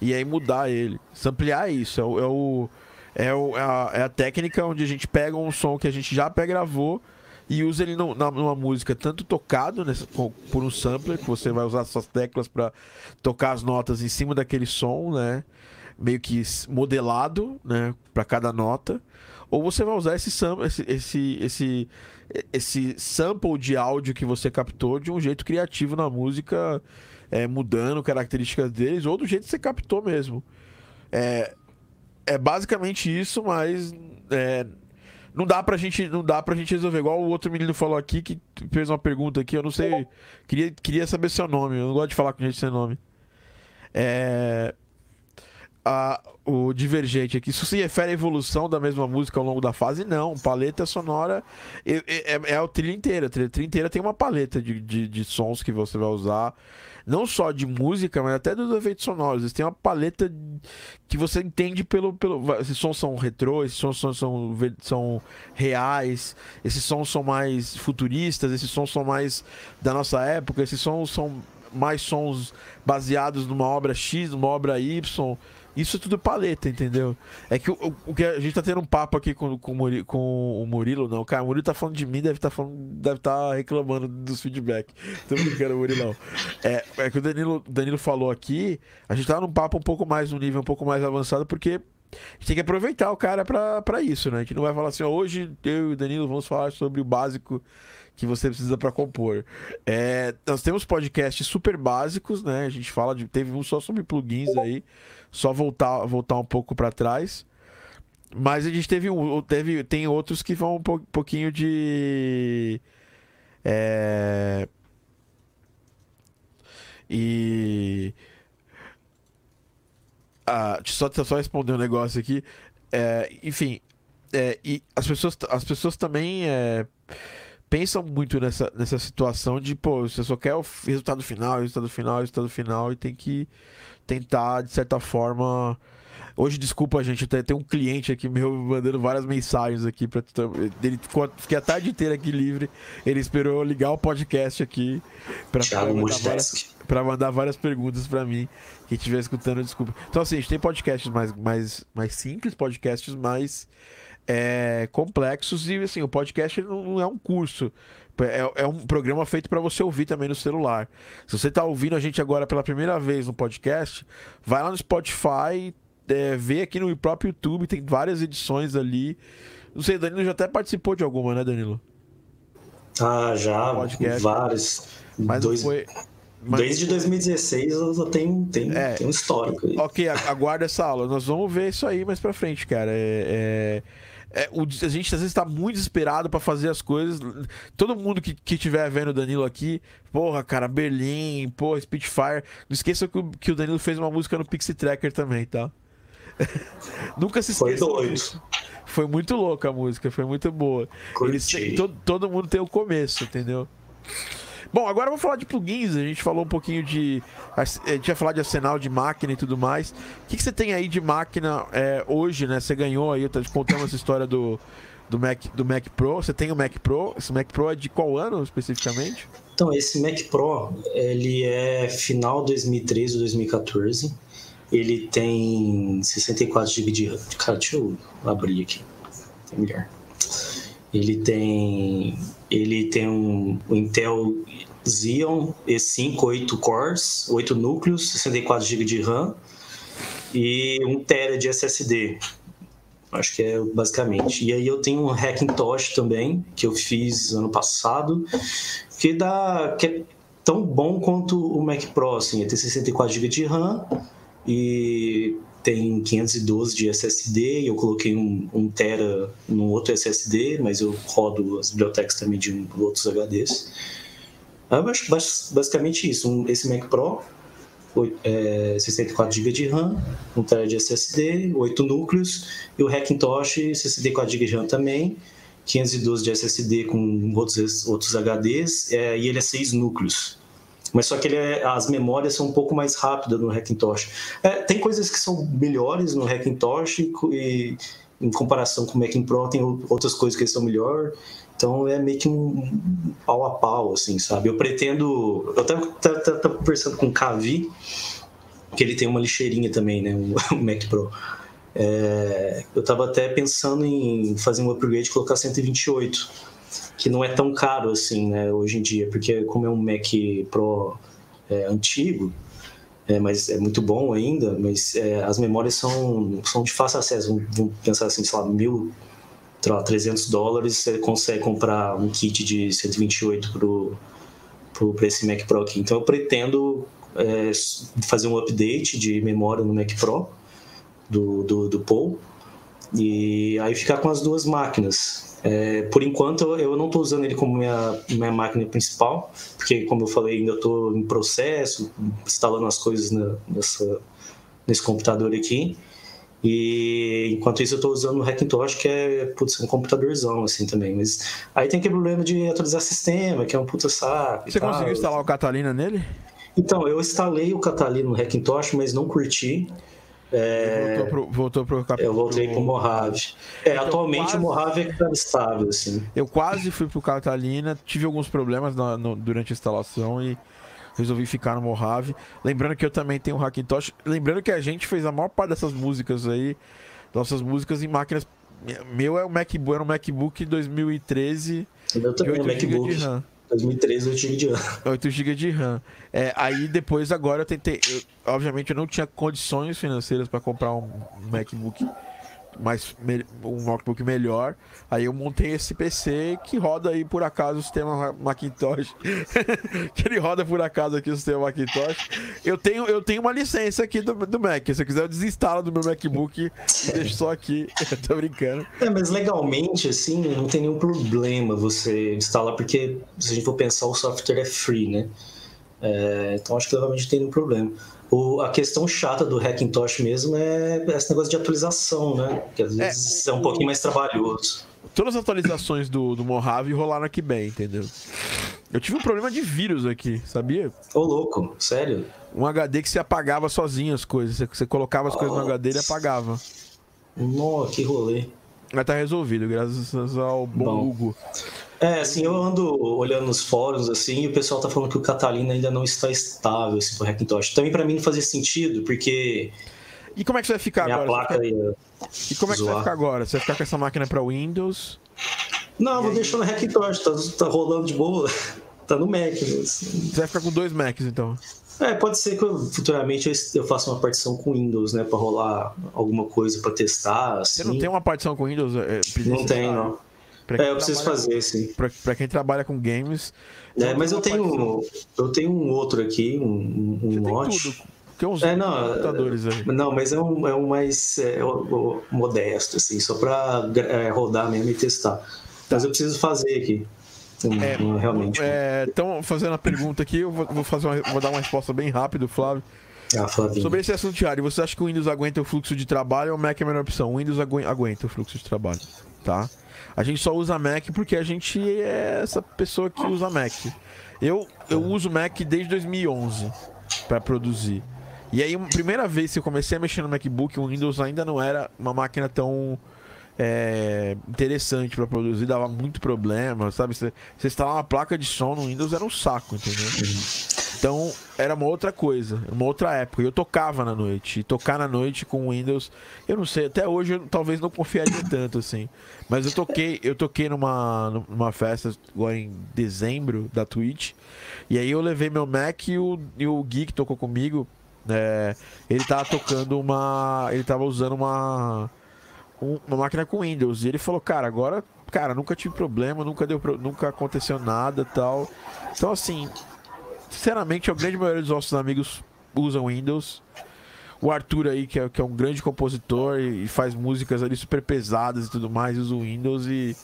e aí mudar ele. Samplear é isso. É o, é, o, é, o, é, a, é a técnica onde a gente pega um som que a gente já pré-gravou e usa ele numa música tanto tocado nessa, por um sampler, que você vai usar suas teclas para tocar as notas em cima daquele som, né? Meio que modelado, né? Para cada nota. Ou você vai usar esse, esse, esse, esse, esse sample de áudio que você captou de um jeito criativo na música, é, mudando características deles, ou do jeito que você captou mesmo. É, é basicamente isso, mas é, não dá pra gente, não dá pra gente resolver. Igual o outro menino falou aqui, que fez uma pergunta aqui, eu não sei. Queria, queria saber seu nome, eu não gosto de falar com gente sem nome. É. A, o Divergente aqui. Isso se refere à evolução da mesma música ao longo da fase? Não. Paleta sonora é, é, é a trilha inteira. A trilha inteira tem uma paleta de, de, de sons que você vai usar não só de música, mas até dos efeitos sonoros. Eles têm uma paleta que você entende pelo. pelo esses sons são retrô, esses sons são, são, são reais, esses sons são mais futuristas, esses sons são mais da nossa época, esses sons são mais sons baseados numa obra X, numa obra Y. Isso é tudo paleta, entendeu? É que o, o que a gente tá tendo um papo aqui com, com, com o Murilo, não. Cara, o Murilo tá falando de mim, deve tá falando, deve tá reclamando dos feedback. Tô brincando, Murilão. É, é que o Danilo, Danilo falou aqui, a gente tá num papo um pouco mais, um nível um pouco mais avançado, porque a gente tem que aproveitar o cara para isso, né? A gente não vai falar assim, hoje eu e o Danilo vamos falar sobre o básico que você precisa para compor. É, nós temos podcasts super básicos, né? A gente fala de. Teve um só sobre plugins aí só voltar, voltar um pouco para trás. Mas a gente teve um, teve, tem outros que vão um pouquinho de é, e ah, só só responder um negócio aqui. É, enfim, é, e as pessoas as pessoas também é, pensam muito nessa, nessa situação de pô, você só quer o resultado final, resultado final, resultado final e tem que tentar, de certa forma. Hoje, desculpa, gente, tem um cliente aqui meu mandando várias mensagens aqui para ele fiquei a tarde inteira aqui livre. Ele esperou ligar o podcast aqui para mandar, várias, mandar várias perguntas para mim. Quem estiver escutando, desculpa. Então, assim, a gente tem podcasts mais, mais, mais simples, podcasts mais é, complexos e assim, o podcast não é um curso. É, é um programa feito para você ouvir também no celular. Se você está ouvindo a gente agora pela primeira vez no podcast, vai lá no Spotify, é, vê aqui no próprio YouTube, tem várias edições ali. Não sei, Danilo já até participou de alguma, né, Danilo? Ah, já, podcast. várias. Mas Dois... foi. Mas... Desde 2016 eu já tenho, tenho, é, tenho um histórico aí. Ok, aguarda essa aula. Nós vamos ver isso aí mais pra frente, cara. é... é é, o, a gente às vezes tá muito desesperado para fazer as coisas. Todo mundo que, que tiver vendo o Danilo aqui, porra, cara, Berlim, porra, Spitfire. Não esqueça que o, que o Danilo fez uma música no Pixie Tracker também, tá? Nunca se esqueça. Foi doido. Foi muito louca a música, foi muito boa. Eles, todo, todo mundo tem o começo, entendeu? Bom, agora vamos falar de plugins. A gente falou um pouquinho de. A gente ia falar de arsenal de máquina e tudo mais. O que, que você tem aí de máquina é, hoje, né? Você ganhou aí, eu tô te contando essa história do, do, Mac, do Mac Pro. Você tem o Mac Pro? Esse Mac Pro é de qual ano especificamente? Então, esse Mac Pro, ele é final 2013 ou 2014. Ele tem 64 GB de. Cara, deixa eu abrir aqui. É melhor. Ele tem ele tem um, um Intel Xeon E5 8 cores, 8 núcleos, 64 GB de RAM e 1 TB de SSD. Acho que é basicamente. E aí eu tenho um Hackintosh também, que eu fiz ano passado, que dá que é tão bom quanto o Mac Pro, assim, ter 64 GB de RAM e tem 512 de SSD, eu coloquei um, um tera no outro SSD, mas eu rodo as bibliotecas também de outros HDs. É basicamente isso. Esse Mac Pro, é, 64 GB de RAM, 1 TB de SSD, 8 núcleos, e o Hackintosh 64 GB de RAM também, 512 de SSD com outros, outros HDs, é, e ele é 6 núcleos. Mas só que é, as memórias são um pouco mais rápidas no Hackintosh. É, tem coisas que são melhores no Hackintosh e, em comparação com o Mac Pro tem outras coisas que são melhor. Então é meio que um pau a pau, assim, sabe? Eu pretendo. Eu até conversando com o Cavi, que ele tem uma lixeirinha também, né? O Mac Pro. É, eu estava até pensando em fazer um upgrade e colocar 128, que não é tão caro assim, né, hoje em dia, porque como é um Mac Pro é, antigo, é, mas é muito bom ainda, mas é, as memórias são, são de fácil acesso. Vamos pensar assim, sei lá, mil, sei lá, 300 dólares, você consegue comprar um kit de 128 para esse Mac Pro aqui. Então eu pretendo é, fazer um update de memória no Mac Pro do, do, do Paul e aí ficar com as duas máquinas. É, por enquanto eu não estou usando ele como minha, minha máquina principal, porque como eu falei, ainda estou em processo, instalando as coisas na, nessa, nesse computador aqui. E enquanto isso eu estou usando o Hackintosh, que é putz, um computadorzão assim também. Mas aí tem aquele problema de atualizar sistema, que é um puta saco. Você conseguiu instalar o Catalina nele? Então, eu instalei o Catalina no Hackintosh, mas não curti. É... Voltou pro, voltou pro Eu voltei pro Mojave. É, então, atualmente quase... o Mojave é que tá estável, assim. Eu quase fui pro Catalina, tive alguns problemas na, no, durante a instalação e resolvi ficar no Mojave. Lembrando que eu também tenho um Hackintosh. Lembrando que a gente fez a maior parte dessas músicas aí, nossas músicas em máquinas. Meu é o MacBook, era um MacBook 2013. Eu também, MacBook. De RAM. 2013 8 GB de RAM. 8 GB de RAM. É, aí depois agora eu tentei. Eu, obviamente eu não tinha condições financeiras para comprar um MacBook mais um notebook melhor. Aí eu montei esse PC que roda aí por acaso o sistema Macintosh. que ele roda por acaso aqui o sistema Macintosh. Eu tenho, eu tenho uma licença aqui do, do Mac. Se eu quiser, eu desinstalo do meu MacBook e deixo só aqui. tô brincando. É, mas legalmente, assim, não tem nenhum problema você instalar, porque se a gente for pensar, o software é free, né? É, então acho que legalmente não tem nenhum problema. O, a questão chata do Hackintosh mesmo é esse negócio de atualização, né? Que às é, vezes é, é um pouquinho mais trabalhoso. Todas as atualizações do, do Mojave rolaram aqui bem, entendeu? Eu tive um problema de vírus aqui, sabia? Ô, louco, sério? Um HD que se apagava sozinho as coisas. Você, você colocava as oh, coisas no HD e apagava. Nossa, que rolê. Mas tá resolvido, graças ao bom, bom. Hugo. É, assim, eu ando olhando nos fóruns, assim, e o pessoal tá falando que o Catalina ainda não está estável, assim, pro Hackintosh. Também para mim não fazia sentido, porque... E como é que você vai ficar Minha agora? Placa e como é que zoar. você vai ficar agora? Você vai ficar com essa máquina para Windows? Não, vou deixar no Hackintosh, tá, tá rolando de boa. tá no Mac. Assim. Você vai ficar com dois Macs, então? É, pode ser que eu, futuramente eu faça uma partição com Windows, né, para rolar alguma coisa para testar. Assim. Você não tem uma partição com Windows? É, não tem, não. É, eu preciso fazer, sim. Pra, pra, quem trabalha com games. É, mas eu tenho, eu tenho um outro aqui, um, um Note. Tem uns é, não, computadores aí. Não, mas é um, é um mais é, modesto, assim, só para é, rodar mesmo e testar. Tá. Mas eu preciso fazer aqui. É, realmente. Então, fazendo a pergunta aqui, eu vou, fazer uma, vou dar uma resposta bem rápida, Flávio. Ah, Sobre esse assunto diário, você acha que o Windows aguenta o fluxo de trabalho ou o Mac é a melhor opção? O Windows aguenta o fluxo de trabalho, tá? A gente só usa Mac porque a gente é essa pessoa que usa Mac. Eu, eu uso Mac desde 2011 para produzir. E aí, primeira vez que eu comecei a mexer no MacBook, o Windows ainda não era uma máquina tão é, interessante para produzir, dava muito problema, sabe? Você, instalar uma placa de som no Windows era um saco, entendeu? Então era uma outra coisa, uma outra época. Eu tocava na noite. E tocar na noite com Windows, eu não sei, até hoje eu talvez não confiaria tanto assim. Mas eu toquei, eu toquei numa, numa festa agora em dezembro da Twitch. E aí eu levei meu Mac e o, e o Gui que tocou comigo. É, ele tava tocando uma. Ele tava usando uma. Uma máquina com Windows. E ele falou, cara, agora. Cara, nunca tive problema, nunca deu nunca aconteceu nada tal. Então assim, sinceramente, a grande maioria dos nossos amigos usam Windows. O Arthur aí, que é, que é um grande compositor e, e, faz músicas ali super pesadas e tudo mais, usa o Windows e.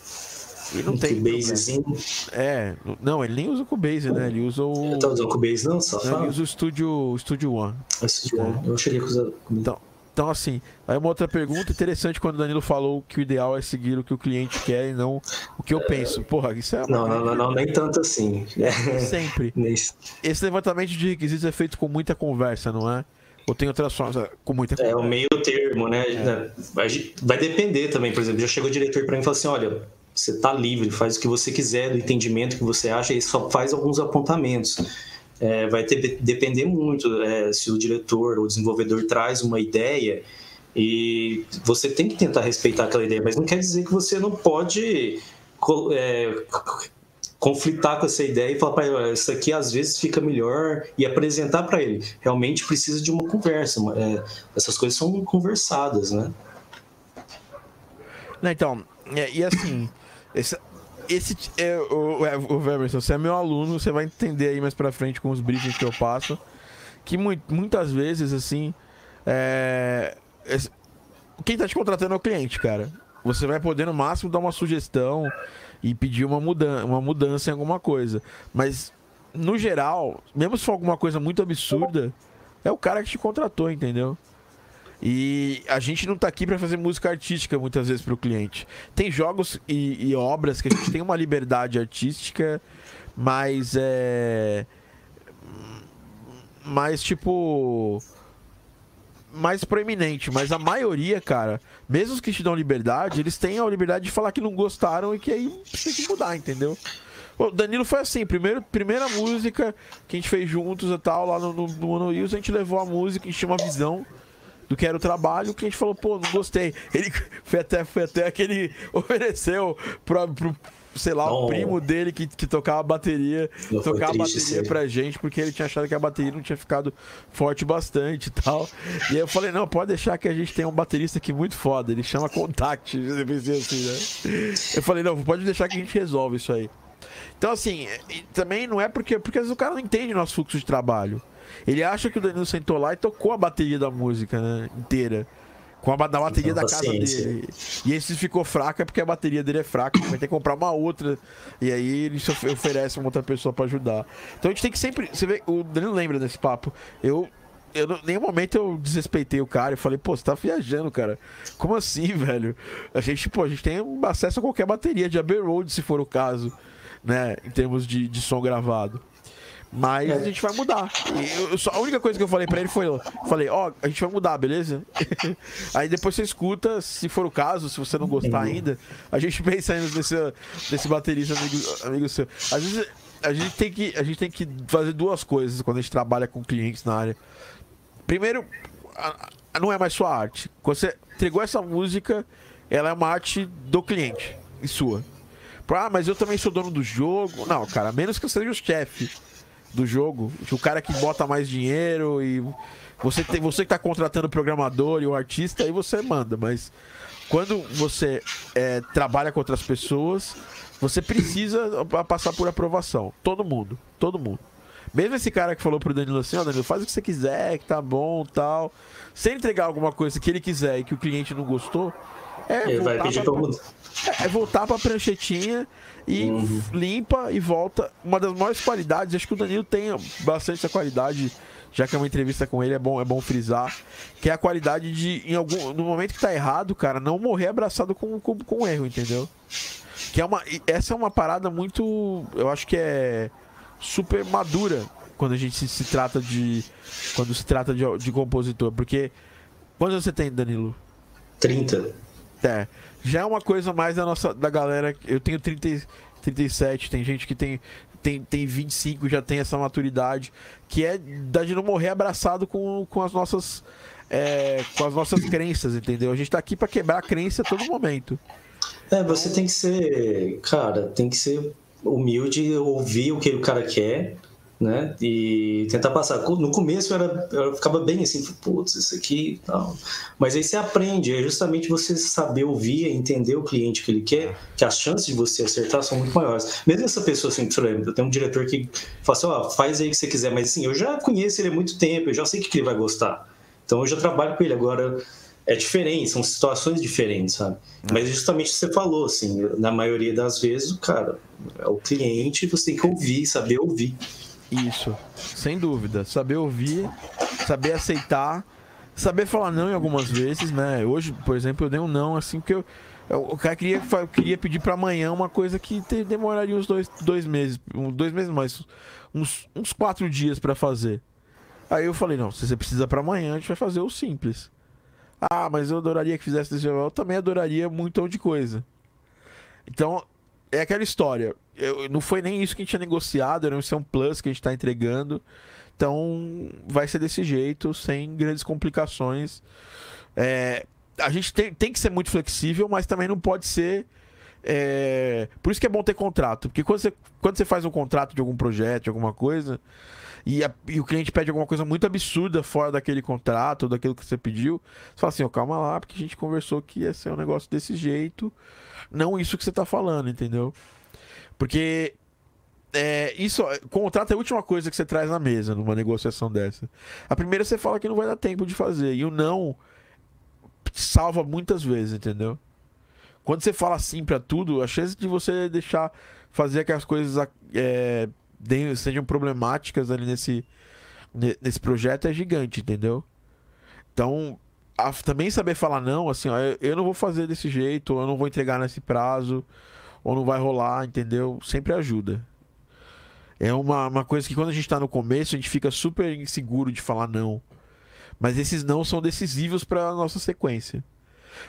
Não um tem. Cubasezinho. É, não, ele nem usa o Cubase, né? Ele usa o. Ele tá usando o Cubase, não? Só não, ele usa o Studio, o Studio One. É Studio One. É. Eu cheguei a usar. Então, então, assim, aí uma outra pergunta interessante quando o Danilo falou que o ideal é seguir o que o cliente quer e não o que eu penso. Porra, isso é. Não, não, não, não, nem tanto assim. Sempre. Esse levantamento de requisitos é feito com muita conversa, não é? Ou tem outras formas é, com muita conversa? É o meio termo, né? É. Vai depender também, por exemplo. Já chegou o diretor para mim e falou assim: olha, você tá livre, faz o que você quiser, do entendimento que você acha, e só faz alguns apontamentos é, vai ter, depender muito é, se o diretor ou desenvolvedor traz uma ideia e você tem que tentar respeitar aquela ideia, mas não quer dizer que você não pode é, conflitar com essa ideia e falar para ele, isso aqui às vezes fica melhor e apresentar para ele. Realmente precisa de uma conversa. É, essas coisas são conversadas, né? Então, é, e assim, esse é, o, é, o Weberson, você é meu aluno, você vai entender aí mais pra frente com os briefings que eu passo. Que mu muitas vezes, assim, é, é, quem tá te contratando é o cliente, cara. Você vai poder, no máximo, dar uma sugestão e pedir uma, mudan uma mudança em alguma coisa. Mas, no geral, mesmo se for alguma coisa muito absurda, é o cara que te contratou, entendeu? E a gente não está aqui para fazer música artística muitas vezes para o cliente. Tem jogos e, e, obras que a gente tem uma liberdade artística, mas é. Mais tipo. Mais proeminente. Mas a maioria, cara, mesmo os que te dão liberdade, eles têm a liberdade de falar que não gostaram e que aí tem que mudar, entendeu? O Danilo foi assim, primeiro, primeira música que a gente fez juntos e tal, lá no, no, no Hills, a gente levou a música, a gente tinha uma visão do que era o trabalho, o cliente falou, pô, não gostei. Ele foi até, foi até que ele ofereceu pro, pro sei lá, o primo dele que, que tocava bateria, não tocava bateria pra gente, porque ele tinha achado que a bateria não tinha ficado forte bastante e tal. E aí eu falei, não, pode deixar que a gente tem um baterista aqui muito foda, ele chama Contact, assim, né? Eu falei, não, pode deixar que a gente resolve isso aí. Então, assim, também não é porque, porque às vezes o cara não entende o nosso fluxo de trabalho. Ele acha que o Danilo sentou lá e tocou a bateria da música, né? Inteira. Com a da bateria da casa dele. E esse ficou fraca porque a bateria dele é fraca. Vai ter que comprar uma outra. E aí ele oferece uma outra pessoa para ajudar. Então a gente tem que sempre. Você vê, o Danilo lembra desse papo. Eu eu, em nenhum momento eu desrespeitei o cara e falei, pô, você tá viajando, cara. Como assim, velho? A gente, pô, a gente tem acesso a qualquer bateria de Abbey Road, se for o caso, né? Em termos de, de som gravado. Mas a gente vai mudar. Eu, só, a única coisa que eu falei pra ele foi: falei, ó, oh, a gente vai mudar, beleza? Aí depois você escuta, se for o caso, se você não gostar ainda, a gente pensa ainda nesse, nesse baterista amigo, amigo seu. Às vezes a gente, tem que, a gente tem que fazer duas coisas quando a gente trabalha com clientes na área. Primeiro, a, a, não é mais sua arte. Quando você entregou essa música, ela é uma arte do cliente e sua. Ah, mas eu também sou dono do jogo. Não, cara, menos que eu seja o chefe do jogo. O cara que bota mais dinheiro e você tem você que está contratando o programador e o artista, aí você manda, mas quando você é, trabalha com outras pessoas, você precisa passar por aprovação. Todo mundo, todo mundo. Mesmo esse cara que falou pro Danilo assim, ó, oh, Danilo, faz o que você quiser, que tá bom, tal. Sem entregar alguma coisa que ele quiser e que o cliente não gostou, é ele vai pedir pra, pra É voltar pra pranchetinha e uhum. limpa e volta. Uma das maiores qualidades, acho que o Danilo tem bastante essa qualidade, já que é uma entrevista com ele, é bom, é bom frisar, que é a qualidade de, em algum, no momento que tá errado, cara, não morrer abraçado com, com, com erro, entendeu? Que é uma, essa é uma parada muito, eu acho que é super madura quando a gente se, se trata de, quando se trata de, de compositor, porque quantos você tem, Danilo? 30. É já é uma coisa mais da nossa da galera. Eu tenho 30, 37, tem gente que tem, tem, tem 25, já tem essa maturidade, que é da de não morrer abraçado com, com as nossas. É, com as nossas crenças, entendeu? A gente tá aqui para quebrar a crença a todo momento. É, você tem que ser, cara, tem que ser humilde, ouvir o que o cara quer né? E tentar passar. No começo era, eu ficava bem assim, putz, isso aqui, não. Mas aí você aprende, é justamente você saber ouvir, entender o cliente que ele quer, que as chances de você acertar são muito maiores. Mesmo essa pessoa assim, eu tenho um diretor que fala assim, ó, oh, faz aí o que você quiser, mas assim, eu já conheço ele há muito tempo, eu já sei que ele vai gostar. Então eu já trabalho com ele agora. é diferente, são situações diferentes, sabe? Mas justamente você falou, assim, na maioria das vezes, cara é o cliente, você tem que ouvir, saber ouvir. Isso, sem dúvida. Saber ouvir, saber aceitar, saber falar não em algumas vezes, né? Hoje, por exemplo, eu dei um não, assim, porque eu, o cara queria, queria pedir para amanhã uma coisa que te, demoraria uns dois, dois meses, dois meses mais, uns, uns quatro dias para fazer. Aí eu falei, não, se você precisa para amanhã, a gente vai fazer o simples. Ah, mas eu adoraria que fizesse desse jeito. Eu também adoraria um montão de coisa. Então, é aquela história. Eu, não foi nem isso que a gente tinha negociado, era um plus que a gente está entregando. Então, vai ser desse jeito, sem grandes complicações. É, a gente tem, tem que ser muito flexível, mas também não pode ser. É... Por isso que é bom ter contrato. Porque quando você, quando você faz um contrato de algum projeto, alguma coisa, e, a, e, o cliente pede alguma coisa muito absurda fora daquele contrato, daquilo que você pediu, você fala assim, oh, calma lá, porque a gente conversou que ia ser um negócio desse jeito, não isso que você está falando, entendeu? Porque é, isso, contrato é a última coisa que você traz na mesa numa negociação dessa. A primeira você fala que não vai dar tempo de fazer, e o não salva muitas vezes, entendeu? Quando você fala sim para tudo, a chance de você deixar fazer aquelas coisas é, sejam problemáticas ali nesse, nesse projeto é gigante, entendeu? Então, a, também saber falar não, assim, ó, eu, não vou fazer desse jeito, ou eu não vou entregar nesse prazo, ou não vai rolar, entendeu? Sempre ajuda. É uma, uma coisa que quando a gente tá no começo, a gente fica super inseguro de falar não. Mas esses não são decisivos para a nossa sequência.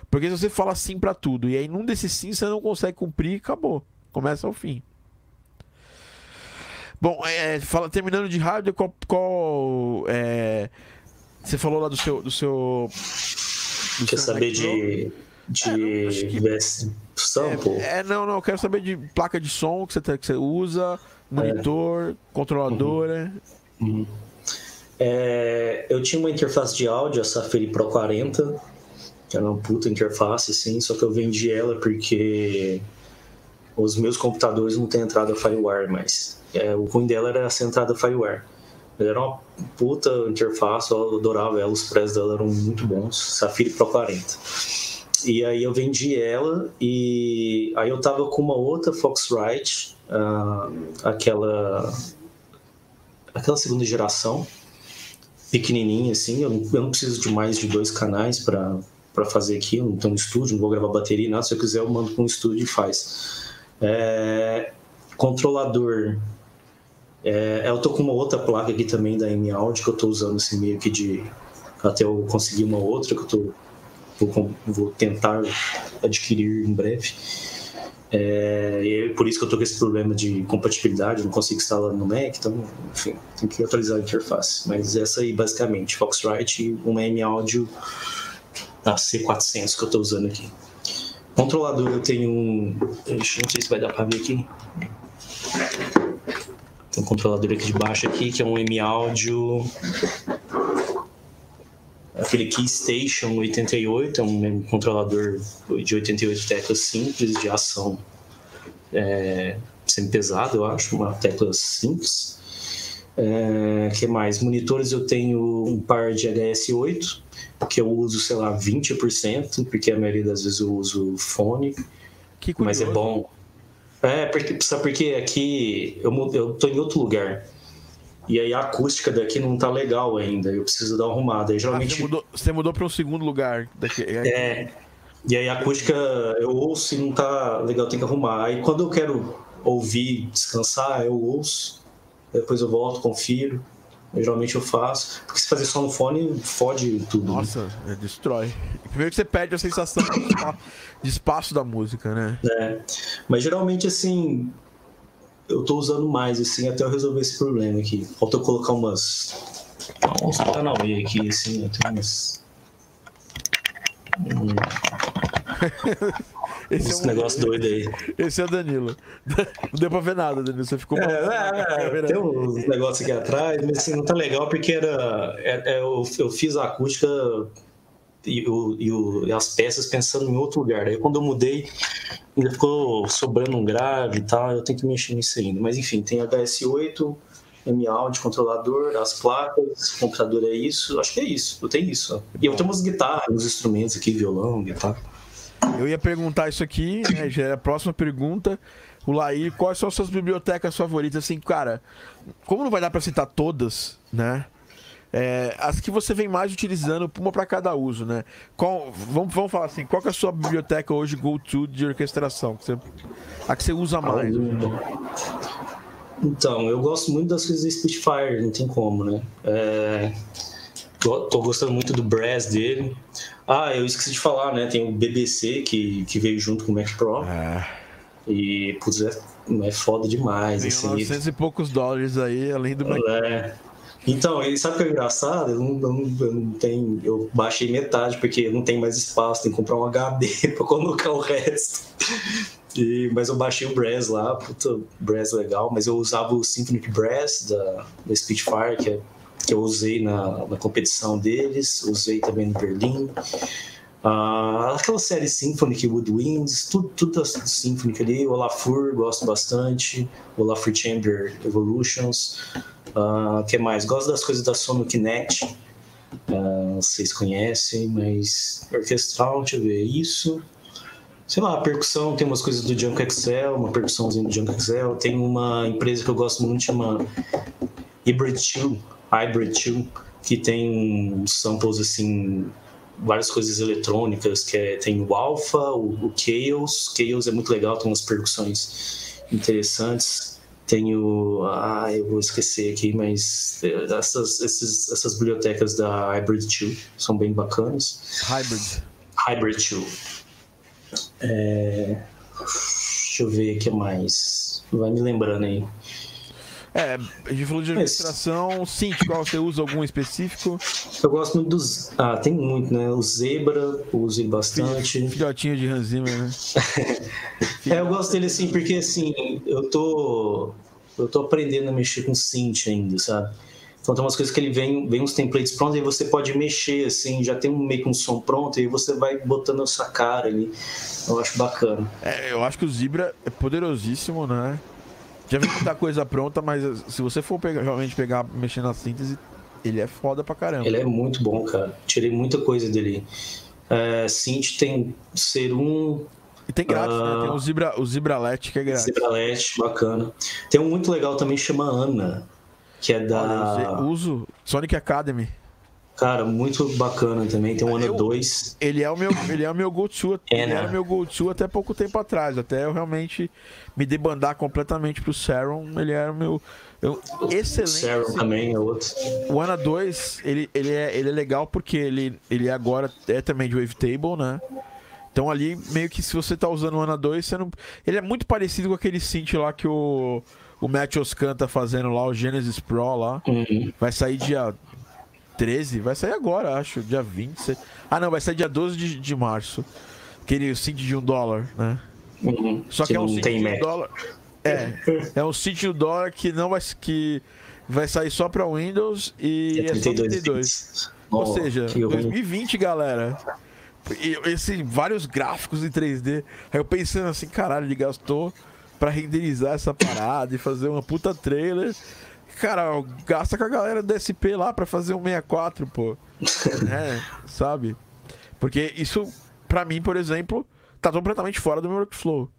Porque se você fala sim para tudo e aí num desses sim você não consegue cumprir, acabou. Começa ao fim. Bom, é, fala, terminando de rádio, qual. qual é, você falou lá do seu. Do seu do Quer seu saber de. De é, sample? É, é, não, não, eu quero saber de placa de som que você, que você usa, monitor, é. controladora. Uhum. Uhum. É, eu tinha uma interface de áudio, a Safari Pro 40, que era uma puta interface, assim, só que eu vendi ela porque os meus computadores não têm entrada Firewire mais. É, o ruim dela era essa entrada Firewire. Era uma puta interface, eu adorava ela, os preços dela eram muito bons. Safari Pro 40. E aí eu vendi ela e aí eu tava com uma outra Foxrite, uh, aquela aquela segunda geração, pequenininha assim, eu não, eu não preciso de mais de dois canais para fazer aqui, eu não tenho um estúdio, não vou gravar bateria, nada, se eu quiser eu mando para um estúdio e faz. É, controlador é, eu tô com uma outra placa aqui também da M Audio que eu tô usando assim meio que de até eu conseguir uma outra que eu tô vou, vou tentar adquirir em breve. É, é por isso que eu tô com esse problema de compatibilidade, não consigo instalar no Mac, então, enfim, tem que atualizar a interface. Mas essa aí, basicamente, Foxrite e uma M Audio a C400 que eu tô usando aqui. Controlador, eu tenho um. Deixa, não sei se vai dar para ver aqui. Tem um controlador aqui de baixo aqui, que é um M Audio. Aquele Keystation 88, é um controlador de 88 teclas simples, de ação é, semi-pesado, eu acho, uma tecla simples. É, que mais? Monitores eu tenho um par de HS8, que eu uso, sei lá, 20%, porque a maioria das vezes eu uso fone. mas é bom. É, porque, sabe porque aqui eu, eu tô em outro lugar. E aí a acústica daqui não tá legal ainda. Eu preciso dar uma arrumada. E, geralmente... Ah, você mudou, você mudou para um segundo lugar daqui. É. E aí a acústica eu ouço e não tá legal, tem que arrumar. Aí quando eu quero ouvir, descansar, eu ouço. Depois eu volto, confiro. Geralmente eu faço. Porque se fazer só no fone, fode tudo. Né? Nossa, né? destrói. Primeiro que você perde a sensação de espaço da música, né? É. Mas geralmente, assim, eu tô usando mais, assim, até eu resolver esse problema aqui. Falta eu colocar umas. Uns Paranauê aqui, assim, tem umas. Hum. Esse Esse é um negócio doido aí. Esse é o Danilo. Não deu pra ver nada, Danilo. Você ficou. É, é, é, tem uns negócios aqui atrás, mas assim, não tá legal porque era. É, é, eu, eu fiz a acústica e, o, e, o, e, as peças pensando em outro lugar. Aí quando eu mudei, ainda ficou sobrando um grave e tal, eu tenho que mexer nisso ainda. Mas enfim, tem HS8, M-Audio, controlador, as placas, computador é isso. Acho que é isso. Eu tenho isso. E eu tenho umas guitarras, uns instrumentos aqui, violão, guitarra. Eu ia perguntar isso aqui, né? Já é a próxima pergunta. O Laí, quais são as suas bibliotecas favoritas? Assim, cara, como não vai dar para citar todas, né? É, as que você vem mais utilizando, uma para cada uso, né? Qual, vamos, vamos falar assim, qual é a sua biblioteca hoje go-to de orquestração? Que você, a que você usa mais? Então, eu gosto muito das coisas do Spitfire, não tem como, né? É, tô, gostando muito do brass dele. Ah, eu esqueci de falar, né? Tem o BBC que, que veio junto com o Mac Pro. É. E, putz, é, é foda demais. Tem assim. 900 e poucos dólares aí, além do Mac é. Então, sabe o que é engraçado? Eu não, eu, eu não tenho. Eu baixei metade, porque não tem mais espaço, tem que comprar um HD para colocar o resto. E, mas eu baixei o Brass lá, puta, Brass legal, mas eu usava o Symphonic Brass da, da Spitfire, que, é, que eu usei na, na competição deles, usei também no Berlim. Uh, aquela série Symphonic Woodwinds, tudo, tudo da Symphonic ali, o Olafur, gosto bastante, o Olafur Chamber Evolutions. Uh, que mais? Gosto das coisas da Sono Kinect. Uh, vocês conhecem, mas orquestral, deixa eu ver isso sei lá, percussão, tem umas coisas do Junk Excel, uma percussãozinha do Junk Excel. Tem uma empresa que eu gosto muito, chama Hybrid 2, Hybrid 2, que tem samples assim, várias coisas eletrônicas, que é, tem o Alpha, o, o Chaos. Chaos é muito legal, tem umas percussões interessantes. Tenho. Ah, eu vou esquecer aqui, mas essas, esses, essas bibliotecas da Hybrid 2 são bem bacanas. Hybrid. Hybrid 2. É... Deixa eu ver o que mais. Vai me lembrando aí. É, a gente falou de administração. Sim, qual você usa algum específico? Eu gosto muito dos. Ah, tem muito, né? O Zebra, uso ele bastante. Filhotinho de Hans Zimmer, né? é, eu gosto dele assim, porque assim, eu tô. Eu tô aprendendo a mexer com synth ainda, sabe? Então tem umas coisas que ele vem, vem uns templates prontos e você pode mexer, assim, já tem um, meio que um som pronto e você vai botando a sua cara ali. Eu acho bacana. É, eu acho que o Zebra é poderosíssimo, né? Já vi muita coisa pronta, mas se você for pegar, realmente pegar, mexer na síntese, ele é foda pra caramba. Ele é muito bom, cara. Tirei muita coisa dele. É, Synth tem ser um. E tem grátis, uh, né? Tem o, Zebra, o Zebralet, que é grátis. Zebralet, bacana. Tem um muito legal também, chama Ana que é da. Olha, uso Sonic Academy. Cara, muito bacana também. Tem um ano 2. Ele é o meu, ele é o meu go-to. É, ele né? era meu go-to até pouco tempo atrás. Até eu realmente me debandar completamente pro Saron. Ele era o meu. Eu, excelente. O Saron também é outro. O Ana 2, ele, ele, é, ele é legal porque ele, ele agora é também de Wavetable, né? Então ali, meio que se você tá usando o Ana 2, você não. Ele é muito parecido com aquele synth lá que o o Matt Oscan tá fazendo lá, o Genesis Pro lá. Uhum. Vai sair dia 13, vai sair agora, acho, dia 20. Ah, não, vai sair dia 12 de, de março. Aquele synth de um dólar, né? Uhum. Só que, que é um synth de um dólar. É, é um synth de um dólar que não vai, que vai sair só pra Windows e é, é só 32. Oh, Ou seja, 2020, galera. E esse, vários gráficos em 3D. Aí eu pensando assim, caralho, ele gastou para renderizar essa parada e fazer uma puta trailer. Cara, gasta com a galera do SP lá para fazer um 64, pô. é, sabe? Porque isso, para mim, por exemplo, tá completamente fora do meu workflow.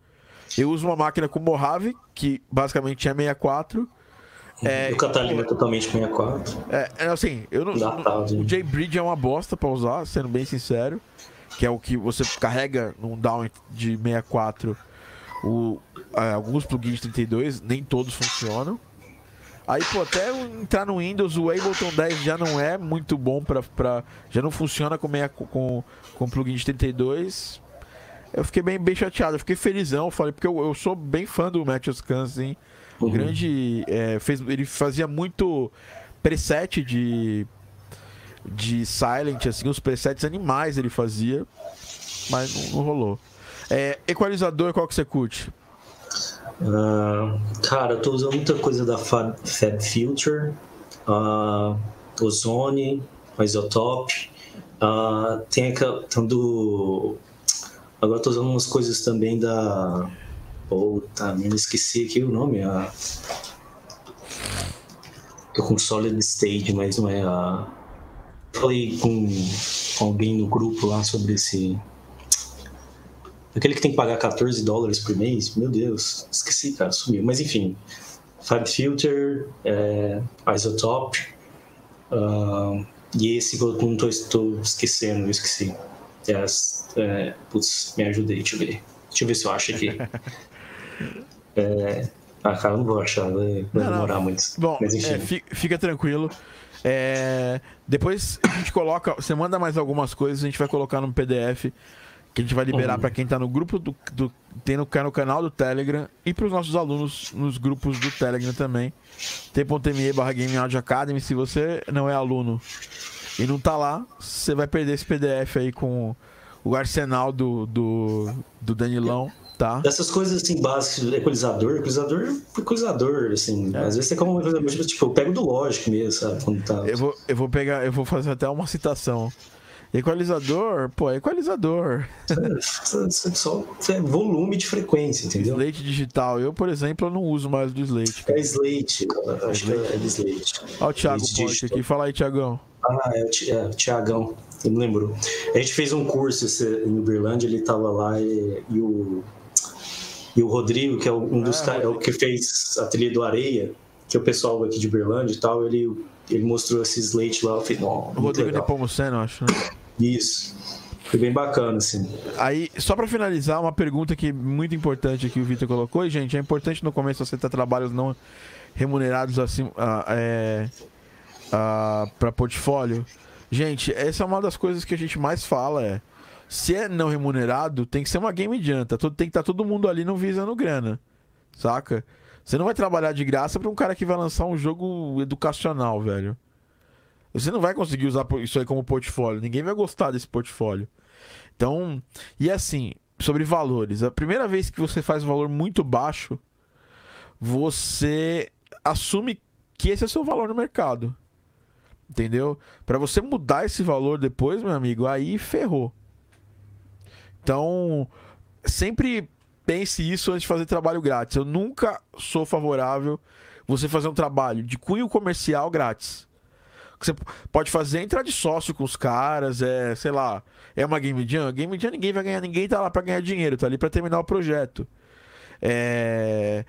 Eu uso uma máquina com Mojave, que basicamente é 64. É, o Catalina é totalmente 64. É, é assim, eu não. Datado, o JBridge é uma bosta pra usar, sendo bem sincero. Que é o que você carrega num down de 64 o, é, alguns plugins 32, nem todos funcionam. Aí, pô, até entrar no Windows, o Ableton 10 já não é muito bom pra. pra já não funciona com, meia, com, com plugin de 32. Eu fiquei bem, bem chateado, eu fiquei felizão, falei, porque eu, eu sou bem fã do Matthews Kans, assim. Uhum. Grande. É, fez, ele fazia muito preset de. de Silent, assim, os presets animais ele fazia, mas não, não rolou. É, equalizador, qual que você curte? Uh, cara, eu tô usando muita coisa da Fab, Fab Filter, uh, Ozone, Isotope. Uh, tem aquela. Agora tô usando umas coisas também da. Puta, me esqueci aqui o nome. A... Com Solid State, mas não é a. Falei com, com alguém no grupo lá sobre esse. Aquele que tem que pagar 14 dólares por mês. Meu Deus, esqueci, cara, sumiu. Mas enfim. Fab Filter, é, Isotope. Uh, e esse que eu não tô esquecendo, eu esqueci. Yes, é, putz, me ajudei, deixa eu ver. Deixa eu ver se eu acho aqui. é, ah, cara, não vou achar, vai, vai não, demorar não. muito. Bom, Mas, enfim. É, fica tranquilo. É, depois a gente coloca, você manda mais algumas coisas, a gente vai colocar no PDF que a gente vai liberar para quem tá no grupo do, do tem no, no canal do Telegram e para os nossos alunos nos grupos do Telegram também. T.me barra Game Audio Academy. Se você não é aluno e não tá lá, você vai perder esse PDF aí com o arsenal do, do, do Danilão. Tá. Essas coisas assim básicas, equalizador, equalizador, equalizador, assim. É. Às vezes você como tipo, eu pego do lógico mesmo, sabe? Quando tá... eu, vou, eu vou pegar, eu vou fazer até uma citação. Equalizador, pô, equalizador. É, só é volume de frequência, entendeu? Slate digital. Eu, por exemplo, eu não uso mais do Slate. Cara. É Slate, acho que é Slate. Olha o Thiago Ponte aqui. Fala aí, Thiagão. Ah, é o é, Thiagão. Eu me lembrou. A gente fez um curso em Uberlândia, ele tava lá e, e o e o Rodrigo, que é um dos ah, caras, é o que fez a trilha do Areia, que é o pessoal aqui de Uberlândia e tal, ele, ele mostrou esse slate lá. Eu falei, o Rodrigo legal. Nepomuceno, acho, né? Isso. Foi bem bacana, assim. Aí, só para finalizar, uma pergunta que muito importante aqui o Vitor colocou. E, gente, é importante no começo você ter trabalhos não remunerados assim é, para portfólio. Gente, essa é uma das coisas que a gente mais fala, é se é não remunerado, tem que ser uma game janta. Tem que estar tá todo mundo ali não visando grana. Saca? Você não vai trabalhar de graça para um cara que vai lançar um jogo educacional, velho. Você não vai conseguir usar isso aí como portfólio. Ninguém vai gostar desse portfólio. Então, e assim, sobre valores. A primeira vez que você faz um valor muito baixo, você assume que esse é o seu valor no mercado. Entendeu? Para você mudar esse valor depois, meu amigo, aí ferrou. Então, sempre pense isso antes de fazer trabalho grátis. Eu nunca sou favorável você fazer um trabalho de cunho comercial grátis. Você pode fazer é entrar de sócio com os caras, é, sei lá, é uma game jam. Game jam ninguém vai ganhar, ninguém tá lá para ganhar dinheiro, tá ali para terminar o projeto. É,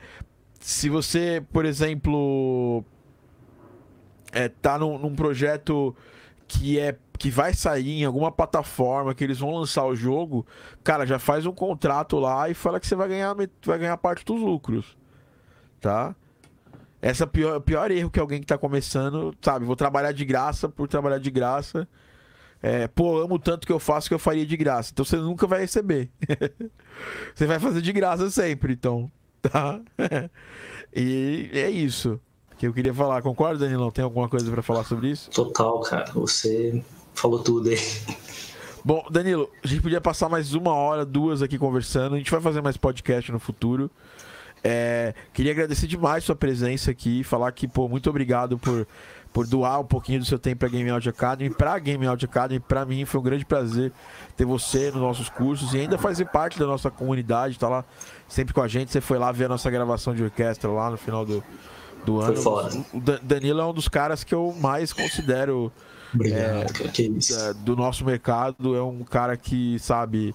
se você, por exemplo, é, tá num, num projeto que é que vai sair em alguma plataforma que eles vão lançar o jogo, cara, já faz um contrato lá e fala que você vai ganhar, vai ganhar parte dos lucros. Tá? Essa é o pior, pior erro que alguém que tá começando, sabe? Vou trabalhar de graça por trabalhar de graça. É, pô, amo tanto que eu faço que eu faria de graça. Então você nunca vai receber. você vai fazer de graça sempre, então. Tá? e é isso que eu queria falar. Concorda, Danilão? Tem alguma coisa para falar sobre isso? Total, cara. Você falou tudo aí. Bom, Danilo, a gente podia passar mais uma hora, duas aqui conversando. A gente vai fazer mais podcast no futuro. É, queria agradecer demais sua presença aqui, falar que, pô, muito obrigado por, por doar um pouquinho do seu tempo para Game Audio Academy, para Game Audio Academy, para mim foi um grande prazer ter você nos nossos cursos e ainda fazer parte da nossa comunidade, tá lá sempre com a gente. Você foi lá ver a nossa gravação de orquestra lá no final do, do ano. Foi foda. O Danilo é um dos caras que eu mais considero Obrigado, é, que é, do nosso mercado. É um cara que, sabe,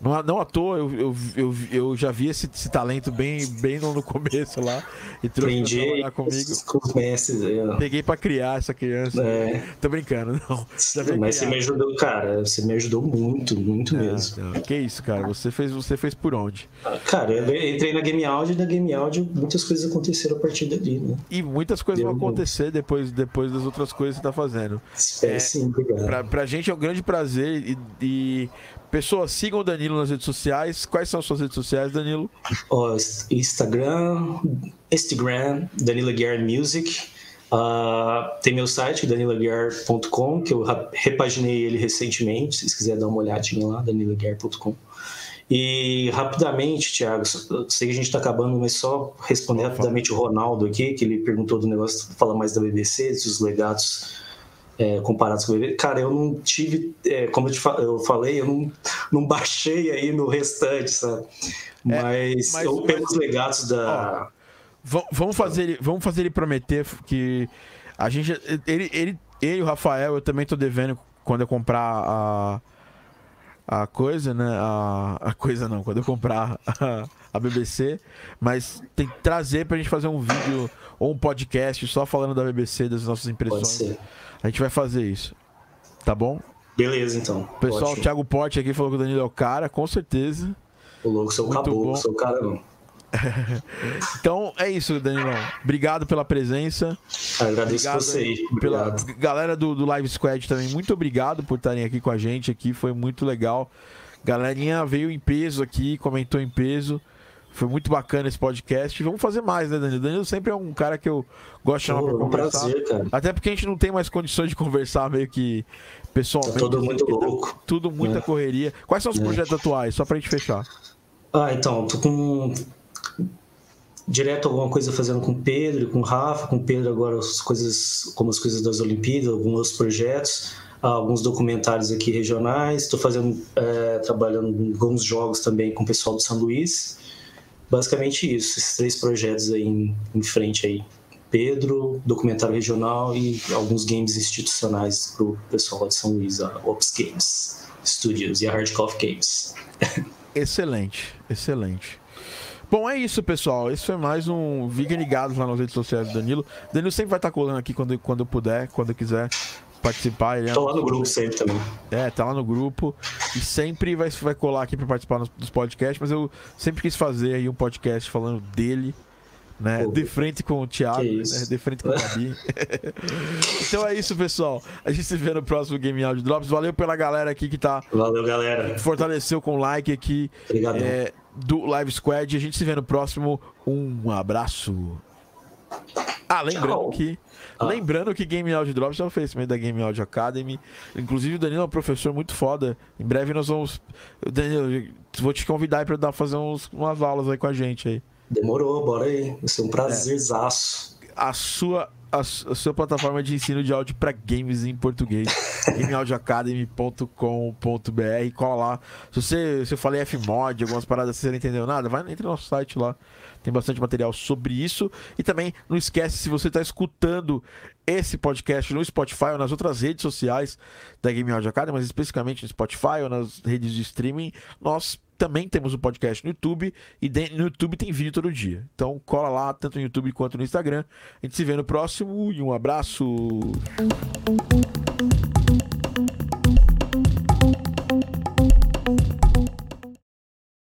não, não à toa, eu, eu, eu, eu já vi esse, esse, talento bem, bem no começo lá. E trouxe Aprendi pra trabalhar comigo. Mestres, eu... Peguei pra criar essa criança. É. Tô brincando, não. Mas você me ajudou, cara. Você me ajudou muito, muito é, mesmo. Não. Que isso, cara. Você fez, você fez por onde? Cara, eu entrei na Game Audio e na Game Audio muitas coisas aconteceram a partir dali, né? E muitas coisas Deu vão acontecer depois, depois das outras coisas que você tá fazendo. Espero é, sim, obrigado. Pra, pra gente é um grande prazer e, e Pessoas, sigam o Danilo nas redes sociais. Quais são as suas redes sociais, Danilo? Oh, Instagram, Instagram, Danilo Aguiar Music. Uh, tem meu site, danilaguiar.com, que eu repaginei ele recentemente. Se vocês quiserem dar uma olhadinha lá, danilaguiar.com. E rapidamente, Thiago, sei que a gente está acabando, mas só responder rapidamente o Ronaldo aqui, que ele perguntou do negócio, fala mais da BBC, dos legados é, comparados com o bebê. Cara, eu não tive, é, como eu, te, eu falei, eu não, não baixei aí no restante, sabe? Mas, é, mas eu, pelos legados da. Ó, vamos, fazer ele, vamos fazer ele prometer que A gente. Ele, ele, ele, o Rafael, eu também tô devendo quando eu comprar a. A coisa, né? A, a coisa não, quando eu comprar a, a BBC. Mas tem que trazer pra gente fazer um vídeo ou um podcast só falando da BBC, das nossas impressões. A gente vai fazer isso. Tá bom? Beleza, então. Pessoal, Ótimo. o Thiago Porte aqui falou que o Danilo é o cara, com certeza. O louco, sou o caboclo, sou o cara não. então é isso, Danilão. Obrigado pela presença. Agradeço obrigado você aí. Pela galera do, do Live Squad também, muito obrigado por estarem aqui com a gente aqui. Foi muito legal. Galerinha veio em peso aqui, comentou em peso. Foi muito bacana esse podcast. Vamos fazer mais, né, Danilo? Danilo sempre é um cara que eu gosto de chamar pra conversar. Prazer. Até porque a gente não tem mais condições de conversar meio que pessoalmente. Tá tudo muito louco. Tudo muita é. correria. Quais são os é. projetos atuais? Só pra gente fechar. Ah, então, tô com direto alguma coisa fazendo com Pedro e com Rafa, com Pedro agora as coisas como as coisas das Olimpíadas, alguns projetos, alguns documentários aqui regionais, estou fazendo é, trabalhando em alguns jogos também com o pessoal do São Luís. Basicamente isso, esses três projetos aí em, em frente aí. Pedro, documentário regional e alguns games institucionais para o pessoal lá de São Luís, a Ops Games Studios e a Hard Coffee Games. excelente, excelente. Bom, é isso, pessoal. Esse foi mais um Fiquem ligados lá nas redes sociais do Danilo. Danilo sempre vai estar colando aqui quando, quando eu puder, quando quiser participar. Ele é Tô lá no grupo sempre também. É, tá lá no grupo. E sempre vai, vai colar aqui para participar dos podcasts, mas eu sempre quis fazer aí um podcast falando dele. Né? Pô, de frente com o Thiago, né? de frente com o Gabi. então é isso, pessoal. A gente se vê no próximo Game Audio Drops. Valeu pela galera aqui que tá. Valeu, galera. Fortaleceu com o like aqui. Obrigado. É, do Live Squad. A gente se vê no próximo. Um abraço. Ah, lembrando Tchau. que. Ah. Lembrando que Game Audio Drops é um oferecimento da Game Audio Academy. Inclusive, o Danilo é um professor muito foda. Em breve nós vamos. Danilo, vou te convidar para dar fazer uns, umas aulas aí com a gente aí. Demorou, bora aí. Vai ser um prazerzaço. É. A sua a, sua plataforma de ensino de áudio para games em português. gameaudioacademy.com.br. Cola lá. Se você, se eu falei Fmod, algumas paradas você não entendeu nada, vai entre no nosso site lá. Tem bastante material sobre isso. E também não esquece, se você está escutando esse podcast no Spotify ou nas outras redes sociais da Game Audio Academy, mas especificamente no Spotify ou nas redes de streaming, nós também temos um podcast no YouTube e no YouTube tem vídeo todo dia. Então cola lá, tanto no YouTube quanto no Instagram. A gente se vê no próximo e um abraço.